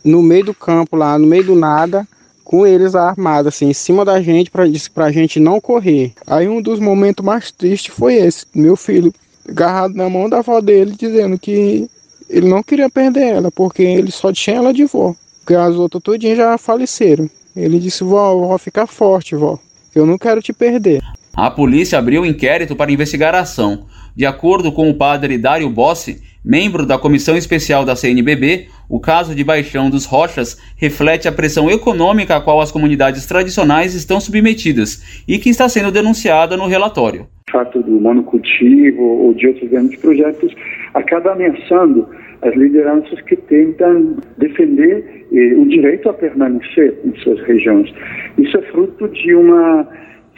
no meio do campo, lá no meio do nada, com eles armados, assim, em cima da gente, para a gente não correr. Aí um dos momentos mais tristes foi esse: meu filho agarrado na mão da avó dele, dizendo que ele não queria perder ela, porque ele só tinha ela de vó. Porque as outras tudinhas já faleceram. Ele disse: vó, vó, ficar forte, vó, eu não quero te perder. A polícia abriu inquérito para investigar a ação. De acordo com o padre Dário Bossi, membro da comissão especial da CNBB, o caso de Baixão dos Rochas reflete a pressão econômica a qual as comunidades tradicionais estão submetidas e que está sendo denunciada no relatório. O fato do monocultivo ou de outros grandes projetos acaba ameaçando as lideranças que tentam defender eh, o direito a permanecer em suas regiões. Isso é fruto de uma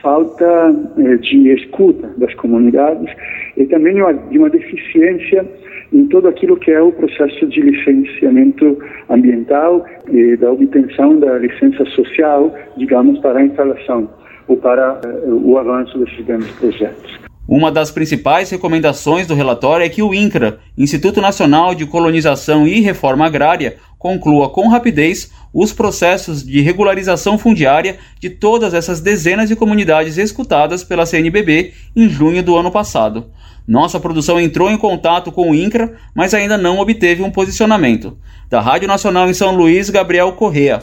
falta eh, de escuta das comunidades e também de uma, de uma deficiência em todo aquilo que é o processo de licenciamento ambiental e da obtenção da licença social, digamos, para a instalação ou para uh, o avanço desses grandes projetos. Uma das principais recomendações do relatório é que o INCRA, Instituto Nacional de Colonização e Reforma Agrária, conclua com rapidez os processos de regularização fundiária de todas essas dezenas de comunidades escutadas pela CNBB em junho do ano passado. Nossa produção entrou em contato com o INCRA, mas ainda não obteve um posicionamento. Da Rádio Nacional em São Luís, Gabriel Correa.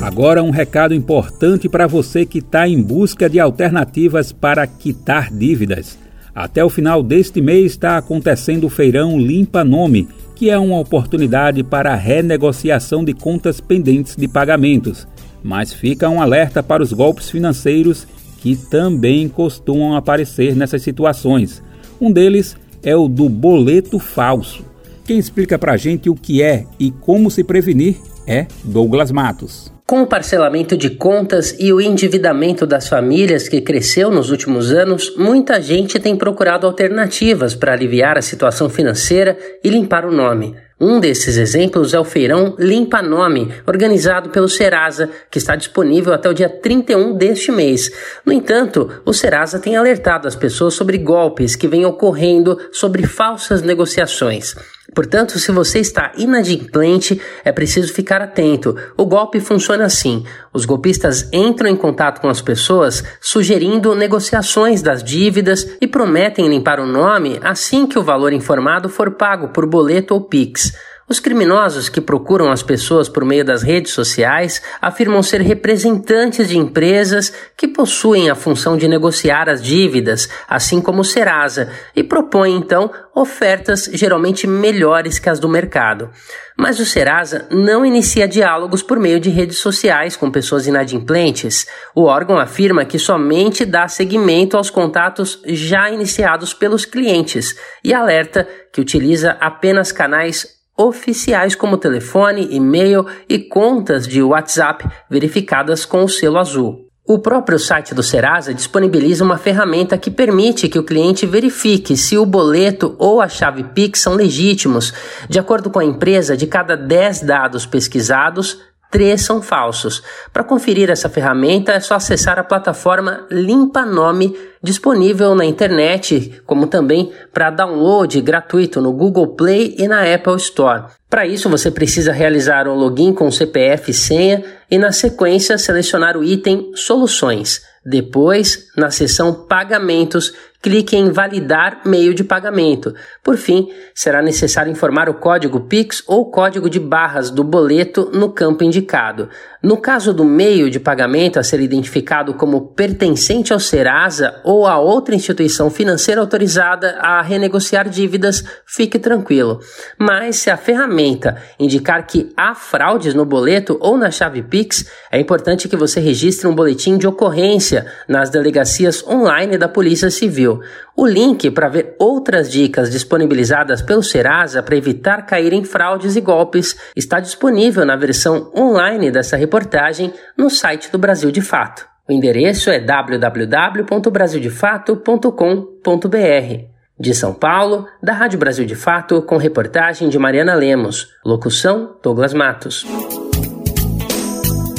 Agora um recado importante para você que está em busca de alternativas para quitar dívidas. Até o final deste mês está acontecendo o feirão Limpa Nome, que é uma oportunidade para a renegociação de contas pendentes de pagamentos. Mas fica um alerta para os golpes financeiros que também costumam aparecer nessas situações. Um deles é o do boleto falso. Quem explica para a gente o que é e como se prevenir é Douglas Matos. Com o parcelamento de contas e o endividamento das famílias que cresceu nos últimos anos, muita gente tem procurado alternativas para aliviar a situação financeira e limpar o nome. Um desses exemplos é o feirão Limpa Nome, organizado pelo Serasa, que está disponível até o dia 31 deste mês. No entanto, o Serasa tem alertado as pessoas sobre golpes que vêm ocorrendo sobre falsas negociações. Portanto, se você está inadimplente, é preciso ficar atento. O golpe funciona assim: os golpistas entram em contato com as pessoas sugerindo negociações das dívidas e prometem limpar o nome assim que o valor informado for pago por boleto ou Pix. Os criminosos que procuram as pessoas por meio das redes sociais afirmam ser representantes de empresas que possuem a função de negociar as dívidas, assim como o Serasa, e propõem então ofertas geralmente melhores que as do mercado. Mas o Serasa não inicia diálogos por meio de redes sociais com pessoas inadimplentes. O órgão afirma que somente dá seguimento aos contatos já iniciados pelos clientes e alerta que utiliza apenas canais oficiais como telefone, e-mail e contas de WhatsApp verificadas com o selo azul. O próprio site do Serasa disponibiliza uma ferramenta que permite que o cliente verifique se o boleto ou a chave Pix são legítimos. De acordo com a empresa, de cada 10 dados pesquisados, três são falsos. Para conferir essa ferramenta é só acessar a plataforma Limpa Nome, disponível na internet, como também para download gratuito no Google Play e na Apple Store. Para isso, você precisa realizar um login com CPF e senha e, na sequência, selecionar o item Soluções. Depois, na seção Pagamentos, clique em Validar meio de pagamento. Por fim, será necessário informar o código Pix ou código de barras do boleto no campo indicado. No caso do meio de pagamento a ser identificado como pertencente ao Serasa ou a outra instituição financeira autorizada a renegociar dívidas, fique tranquilo. Mas se a ferramenta indicar que há fraudes no boleto ou na chave Pix, é importante que você registre um boletim de ocorrência nas delegacias online da Polícia Civil. O link para ver outras dicas disponibilizadas pelo Serasa para evitar cair em fraudes e golpes está disponível na versão online dessa reportagem no site do Brasil de Fato. O endereço é www.brasildefato.com.br. De São Paulo, da Rádio Brasil de Fato, com reportagem de Mariana Lemos. Locução: Douglas Matos.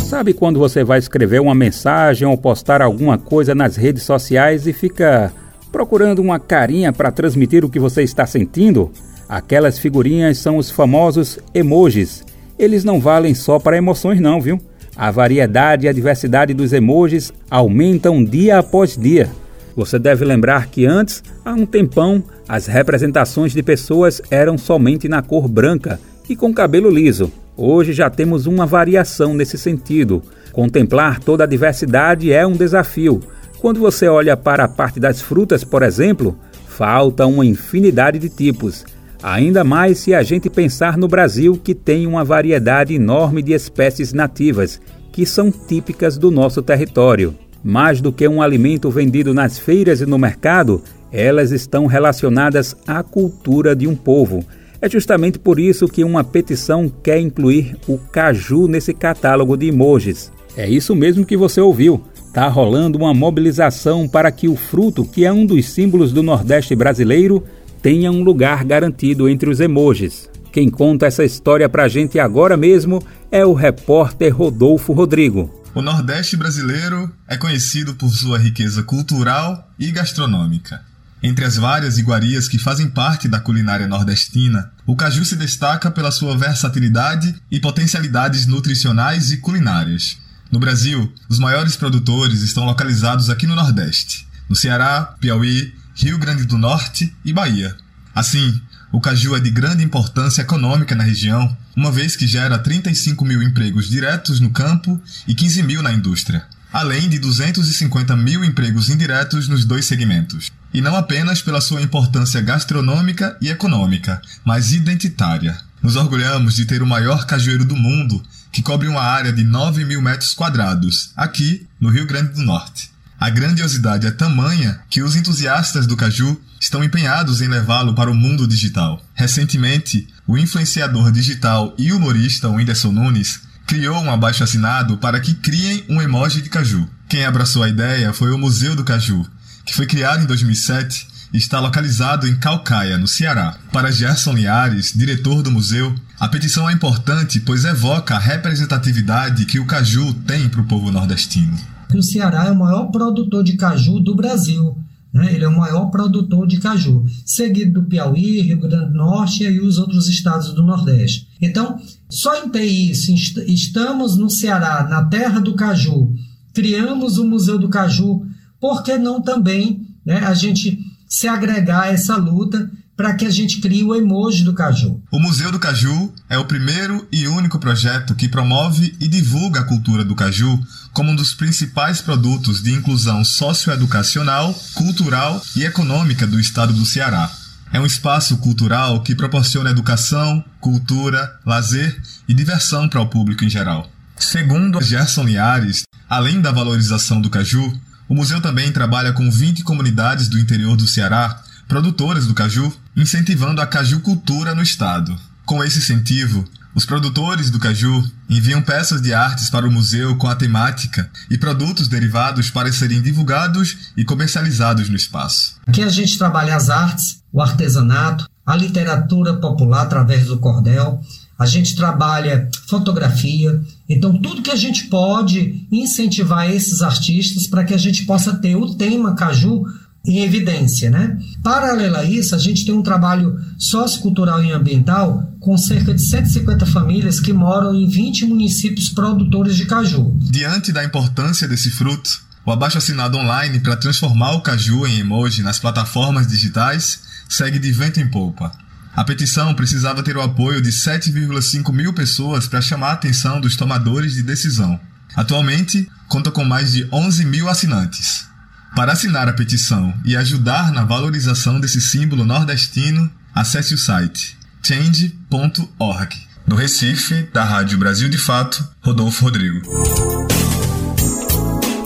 Sabe quando você vai escrever uma mensagem ou postar alguma coisa nas redes sociais e fica procurando uma carinha para transmitir o que você está sentindo? Aquelas figurinhas são os famosos emojis. Eles não valem só para emoções, não, viu? A variedade e a diversidade dos emojis aumentam dia após dia. Você deve lembrar que antes, há um tempão, as representações de pessoas eram somente na cor branca e com cabelo liso. Hoje já temos uma variação nesse sentido. Contemplar toda a diversidade é um desafio quando você olha para a parte das frutas, por exemplo, falta uma infinidade de tipos. Ainda mais se a gente pensar no Brasil, que tem uma variedade enorme de espécies nativas, que são típicas do nosso território. Mais do que um alimento vendido nas feiras e no mercado, elas estão relacionadas à cultura de um povo. É justamente por isso que uma petição quer incluir o caju nesse catálogo de emojis. É isso mesmo que você ouviu. Está rolando uma mobilização para que o fruto, que é um dos símbolos do Nordeste brasileiro, tenha um lugar garantido entre os emojis. Quem conta essa história para a gente agora mesmo é o repórter Rodolfo Rodrigo. O Nordeste brasileiro é conhecido por sua riqueza cultural e gastronômica. Entre as várias iguarias que fazem parte da culinária nordestina, o caju se destaca pela sua versatilidade e potencialidades nutricionais e culinárias. No Brasil, os maiores produtores estão localizados aqui no Nordeste, no Ceará, Piauí, Rio Grande do Norte e Bahia. Assim, o caju é de grande importância econômica na região, uma vez que gera 35 mil empregos diretos no campo e 15 mil na indústria, além de 250 mil empregos indiretos nos dois segmentos. E não apenas pela sua importância gastronômica e econômica, mas identitária. Nos orgulhamos de ter o maior cajueiro do mundo que cobre uma área de 9 mil metros quadrados, aqui no Rio Grande do Norte. A grandiosidade é tamanha que os entusiastas do caju estão empenhados em levá-lo para o mundo digital. Recentemente, o influenciador digital e humorista Whindersson Nunes criou um abaixo assinado para que criem um emoji de caju. Quem abraçou a ideia foi o Museu do Caju, que foi criado em 2007 e está localizado em Calcaia, no Ceará. Para Gerson Liares, diretor do museu, a petição é importante pois evoca a representatividade que o caju tem para o povo nordestino. O Ceará é o maior produtor de caju do Brasil. Né? Ele é o maior produtor de caju, seguido do Piauí, Rio Grande do Norte e os outros estados do Nordeste. Então, só em ter isso, estamos no Ceará, na terra do caju, criamos o Museu do Caju, por que não também né, a gente se agregar a essa luta para que a gente crie o emoji do caju. O Museu do Caju é o primeiro e único projeto que promove e divulga a cultura do caju como um dos principais produtos de inclusão socioeducacional, cultural e econômica do estado do Ceará. É um espaço cultural que proporciona educação, cultura, lazer e diversão para o público em geral. Segundo Gerson Liares, além da valorização do caju, o museu também trabalha com 20 comunidades do interior do Ceará, produtoras do caju, incentivando a cajucultura no estado. Com esse incentivo, os produtores do caju enviam peças de artes para o museu com a temática e produtos derivados para serem divulgados e comercializados no espaço. Aqui a gente trabalha as artes, o artesanato, a literatura popular através do cordel, a gente trabalha fotografia. Então, tudo que a gente pode incentivar esses artistas para que a gente possa ter o tema caju em evidência, né? Paralelo a isso, a gente tem um trabalho sociocultural e ambiental com cerca de 150 famílias que moram em 20 municípios produtores de caju. Diante da importância desse fruto, o abaixo assinado online para transformar o caju em emoji nas plataformas digitais segue de vento em polpa. A petição precisava ter o apoio de 7,5 mil pessoas para chamar a atenção dos tomadores de decisão. Atualmente, conta com mais de 11 mil assinantes. Para assinar a petição e ajudar na valorização desse símbolo nordestino, acesse o site change.org. No Recife, da Rádio Brasil de Fato, Rodolfo Rodrigo.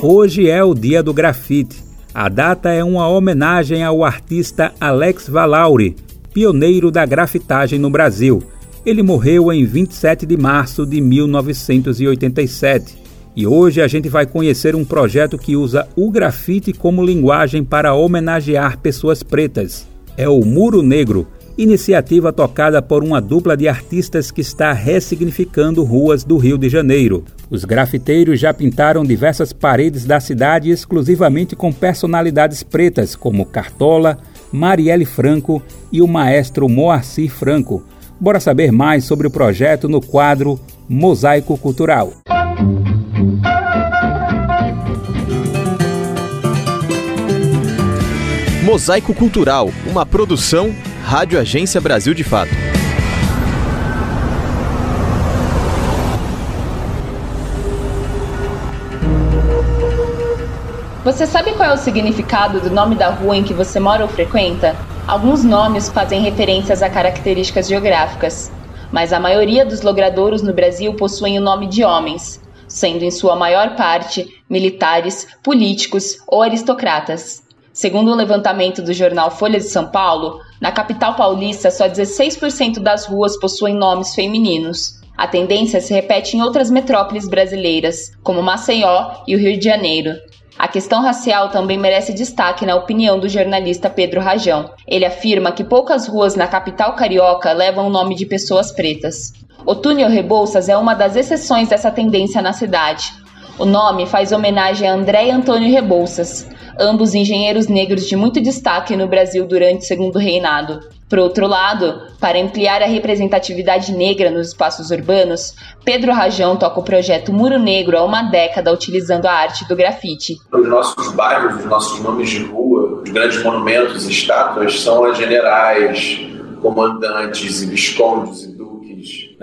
Hoje é o dia do grafite. A data é uma homenagem ao artista Alex Valauri, pioneiro da grafitagem no Brasil. Ele morreu em 27 de março de 1987 e hoje a gente vai conhecer um projeto que usa o grafite como linguagem para homenagear pessoas pretas. É o Muro Negro, iniciativa tocada por uma dupla de artistas que está ressignificando ruas do Rio de Janeiro. Os grafiteiros já pintaram diversas paredes da cidade exclusivamente com personalidades pretas, como Cartola, Marielle Franco e o maestro Moacir Franco. Bora saber mais sobre o projeto no quadro Mosaico Cultural. Mosaico Cultural, uma produção Rádio Agência Brasil de Fato. Você sabe qual é o significado do nome da rua em que você mora ou frequenta? Alguns nomes fazem referências a características geográficas, mas a maioria dos logradouros no Brasil possuem o nome de homens, sendo em sua maior parte militares, políticos ou aristocratas. Segundo um levantamento do jornal Folha de São Paulo, na capital paulista só 16% das ruas possuem nomes femininos. A tendência se repete em outras metrópoles brasileiras, como Maceió e o Rio de Janeiro. A questão racial também merece destaque na opinião do jornalista Pedro Rajão. Ele afirma que poucas ruas na capital carioca levam o nome de pessoas pretas. O túnel Rebouças é uma das exceções dessa tendência na cidade. O nome faz homenagem a André Antônio Rebouças, ambos engenheiros negros de muito destaque no Brasil durante o Segundo Reinado. Por outro lado, para ampliar a representatividade negra nos espaços urbanos, Pedro Rajão toca o projeto Muro Negro há uma década utilizando a arte do grafite. Os nossos bairros, os nossos nomes de rua, os grandes monumentos e estátuas são as generais, comandantes e viscondes e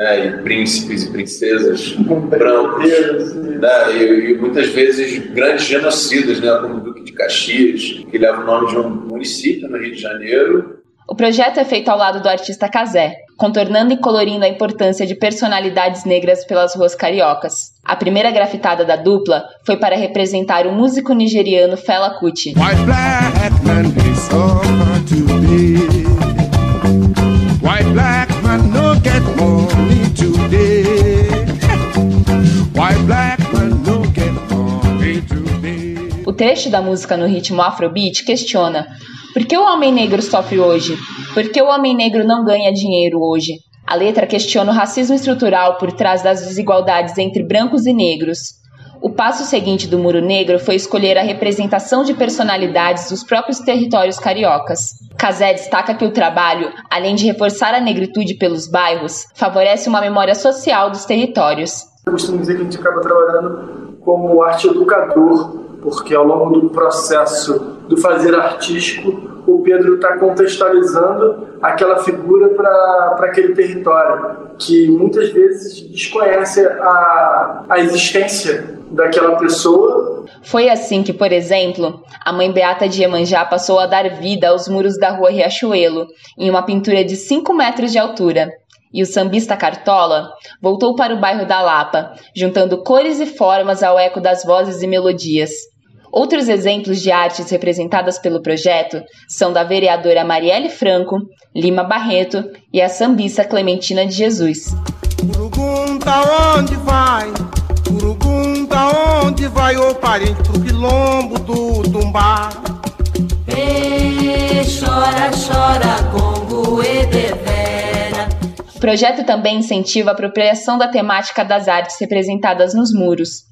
né, e príncipes e princesas brancos, né, e, e, muitas vezes grandes genocidas, né, como o Duque de Caxias, que leva o nome de um município no Rio de Janeiro, o projeto é feito ao lado do artista Kazé, contornando e colorindo a importância de personalidades negras pelas ruas cariocas. A primeira grafitada da dupla foi para representar o músico nigeriano Fela Kuti. White black o trecho da música no ritmo Afrobeat questiona: por que o homem negro sofre hoje? Por que o homem negro não ganha dinheiro hoje? A letra questiona o racismo estrutural por trás das desigualdades entre brancos e negros. O passo seguinte do Muro Negro foi escolher a representação de personalidades dos próprios territórios cariocas. Casé destaca que o trabalho, além de reforçar a negritude pelos bairros, favorece uma memória social dos territórios. Eu costumo dizer que a gente acaba trabalhando como arte educador, porque ao longo do processo do fazer artístico, o Pedro está contextualizando aquela figura para aquele território, que muitas vezes desconhece a, a existência daquela pessoa. Foi assim que, por exemplo, a mãe Beata de Iemanjá passou a dar vida aos muros da rua Riachuelo, em uma pintura de 5 metros de altura. E o sambista Cartola voltou para o bairro da Lapa, juntando cores e formas ao eco das vozes e melodias. Outros exemplos de artes representadas pelo projeto são da vereadora Marielle Franco, Lima Barreto e a sambista Clementina de Jesus. onde vai? Pergunta onde vai o parente pro quilombo do Tumbá. Chora, chora, Congo e devera. O projeto também incentiva a apropriação da temática das artes representadas nos muros.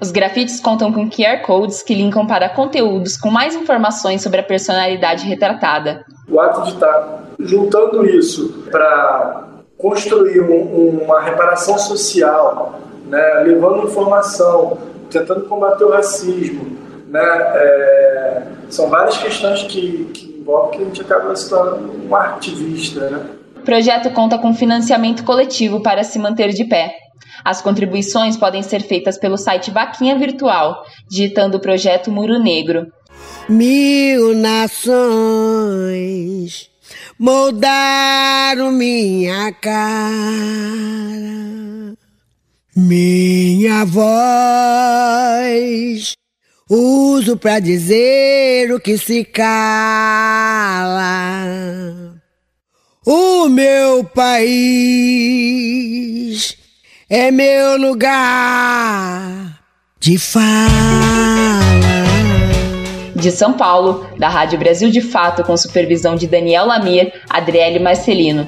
Os grafites contam com QR codes que linkam para conteúdos com mais informações sobre a personalidade retratada. O ato de estar juntando isso para construir um, uma reparação social né, levando informação, tentando combater o racismo. Né, é, são várias questões que, que envolvem que a gente acaba se tornando um ativista. Né? Projeto conta com financiamento coletivo para se manter de pé. As contribuições podem ser feitas pelo site Vaquinha Virtual, digitando o projeto Muro Negro. Mil nações moldaram minha cara minha voz uso para dizer o que se cala. O meu país é meu lugar de fala. De São Paulo, da Rádio Brasil de Fato, com supervisão de Daniel Lamir, Adriele Marcelino.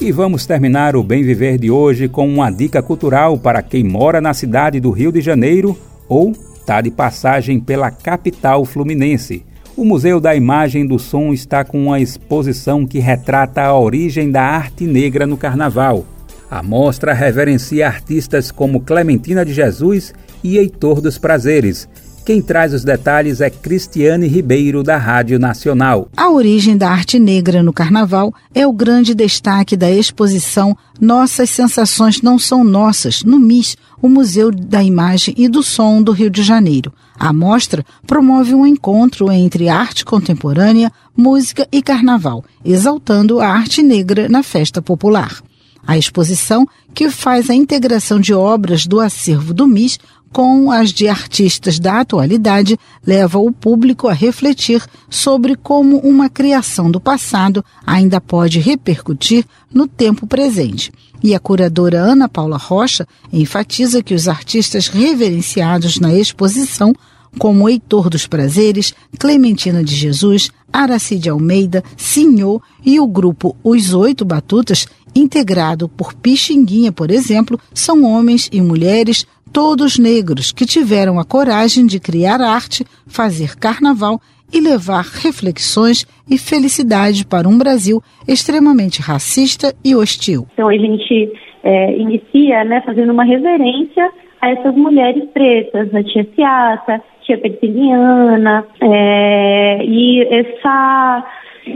E vamos terminar o Bem Viver de hoje com uma dica cultural para quem mora na cidade do Rio de Janeiro ou está de passagem pela capital fluminense. O Museu da Imagem do Som está com uma exposição que retrata a origem da arte negra no carnaval. A mostra reverencia artistas como Clementina de Jesus e Heitor dos Prazeres, quem traz os detalhes é Cristiane Ribeiro, da Rádio Nacional. A origem da arte negra no carnaval é o grande destaque da exposição Nossas Sensações Não São Nossas, no MIS, o Museu da Imagem e do Som do Rio de Janeiro. A mostra promove um encontro entre arte contemporânea, música e carnaval, exaltando a arte negra na festa popular. A exposição, que faz a integração de obras do acervo do MIS com as de artistas da atualidade, leva o público a refletir sobre como uma criação do passado ainda pode repercutir no tempo presente. E a curadora Ana Paula Rocha enfatiza que os artistas reverenciados na exposição como Heitor dos Prazeres, Clementina de Jesus, Aracide Almeida, Senhor e o grupo Os Oito Batutas, integrado por Pixinguinha, por exemplo, são homens e mulheres todos negros que tiveram a coragem de criar arte, fazer carnaval e levar reflexões e felicidade para um Brasil extremamente racista e hostil. Então a gente é, inicia né, fazendo uma reverência a essas mulheres pretas, a tia Ciata, tia Persiliana, é, e essa,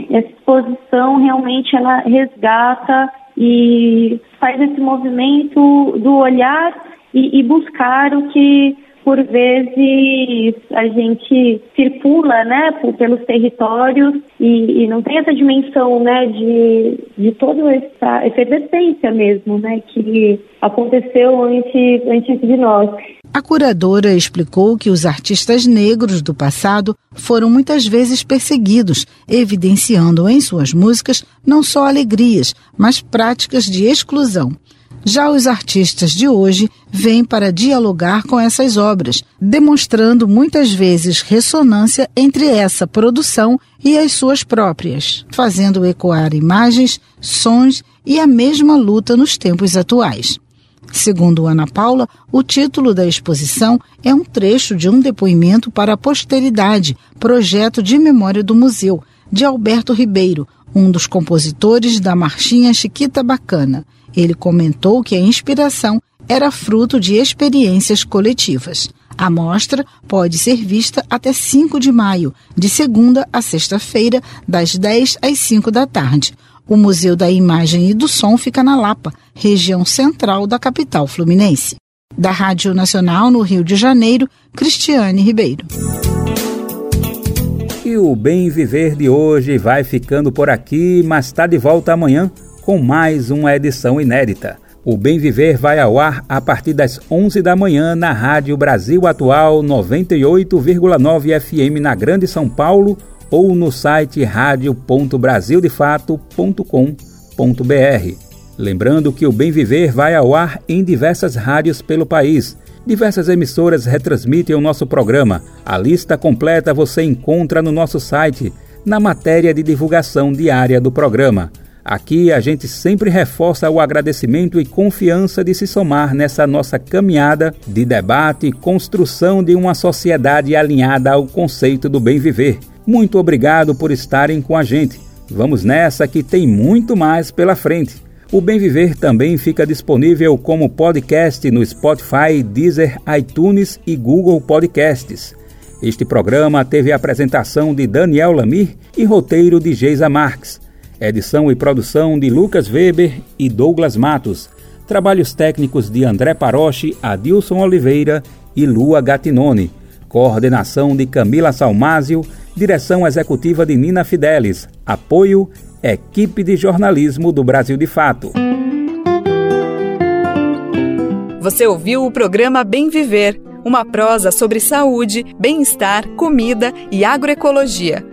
essa exposição realmente ela resgata e faz esse movimento do olhar e, e buscar o que por vezes a gente circula, né, pelos territórios e, e, não tem essa dimensão, né, de, de toda essa efervescência mesmo, né, que aconteceu antes, antes de nós. A curadora explicou que os artistas negros do passado foram muitas vezes perseguidos, evidenciando em suas músicas não só alegrias, mas práticas de exclusão. Já os artistas de hoje vêm para dialogar com essas obras, demonstrando muitas vezes ressonância entre essa produção e as suas próprias, fazendo ecoar imagens, sons e a mesma luta nos tempos atuais. Segundo Ana Paula, o título da exposição é um trecho de um depoimento para a posteridade, projeto de memória do museu, de Alberto Ribeiro, um dos compositores da Marchinha Chiquita Bacana. Ele comentou que a inspiração era fruto de experiências coletivas. A mostra pode ser vista até 5 de maio, de segunda a sexta-feira, das 10 às 5 da tarde. O Museu da Imagem e do Som fica na Lapa, região central da capital fluminense. Da Rádio Nacional no Rio de Janeiro, Cristiane Ribeiro. E o Bem Viver de hoje vai ficando por aqui, mas está de volta amanhã com mais uma edição inédita. O Bem Viver vai ao ar a partir das 11 da manhã na Rádio Brasil Atual 98,9 FM na Grande São Paulo ou no site radio.brasildefato.com.br. Lembrando que o Bem Viver vai ao ar em diversas rádios pelo país. Diversas emissoras retransmitem o nosso programa. A lista completa você encontra no nosso site, na matéria de divulgação diária do programa. Aqui a gente sempre reforça o agradecimento e confiança de se somar nessa nossa caminhada de debate e construção de uma sociedade alinhada ao conceito do bem viver. Muito obrigado por estarem com a gente. Vamos nessa que tem muito mais pela frente. O Bem Viver também fica disponível como podcast no Spotify, Deezer, iTunes e Google Podcasts. Este programa teve a apresentação de Daniel Lamir e roteiro de Geisa Marques. Edição e produção de Lucas Weber e Douglas Matos. Trabalhos técnicos de André Paroche, Adilson Oliveira e Lua Gatinone. Coordenação de Camila Salmásio. Direção executiva de Nina Fidelis. Apoio Equipe de Jornalismo do Brasil de Fato. Você ouviu o programa Bem Viver, uma prosa sobre saúde, bem-estar, comida e agroecologia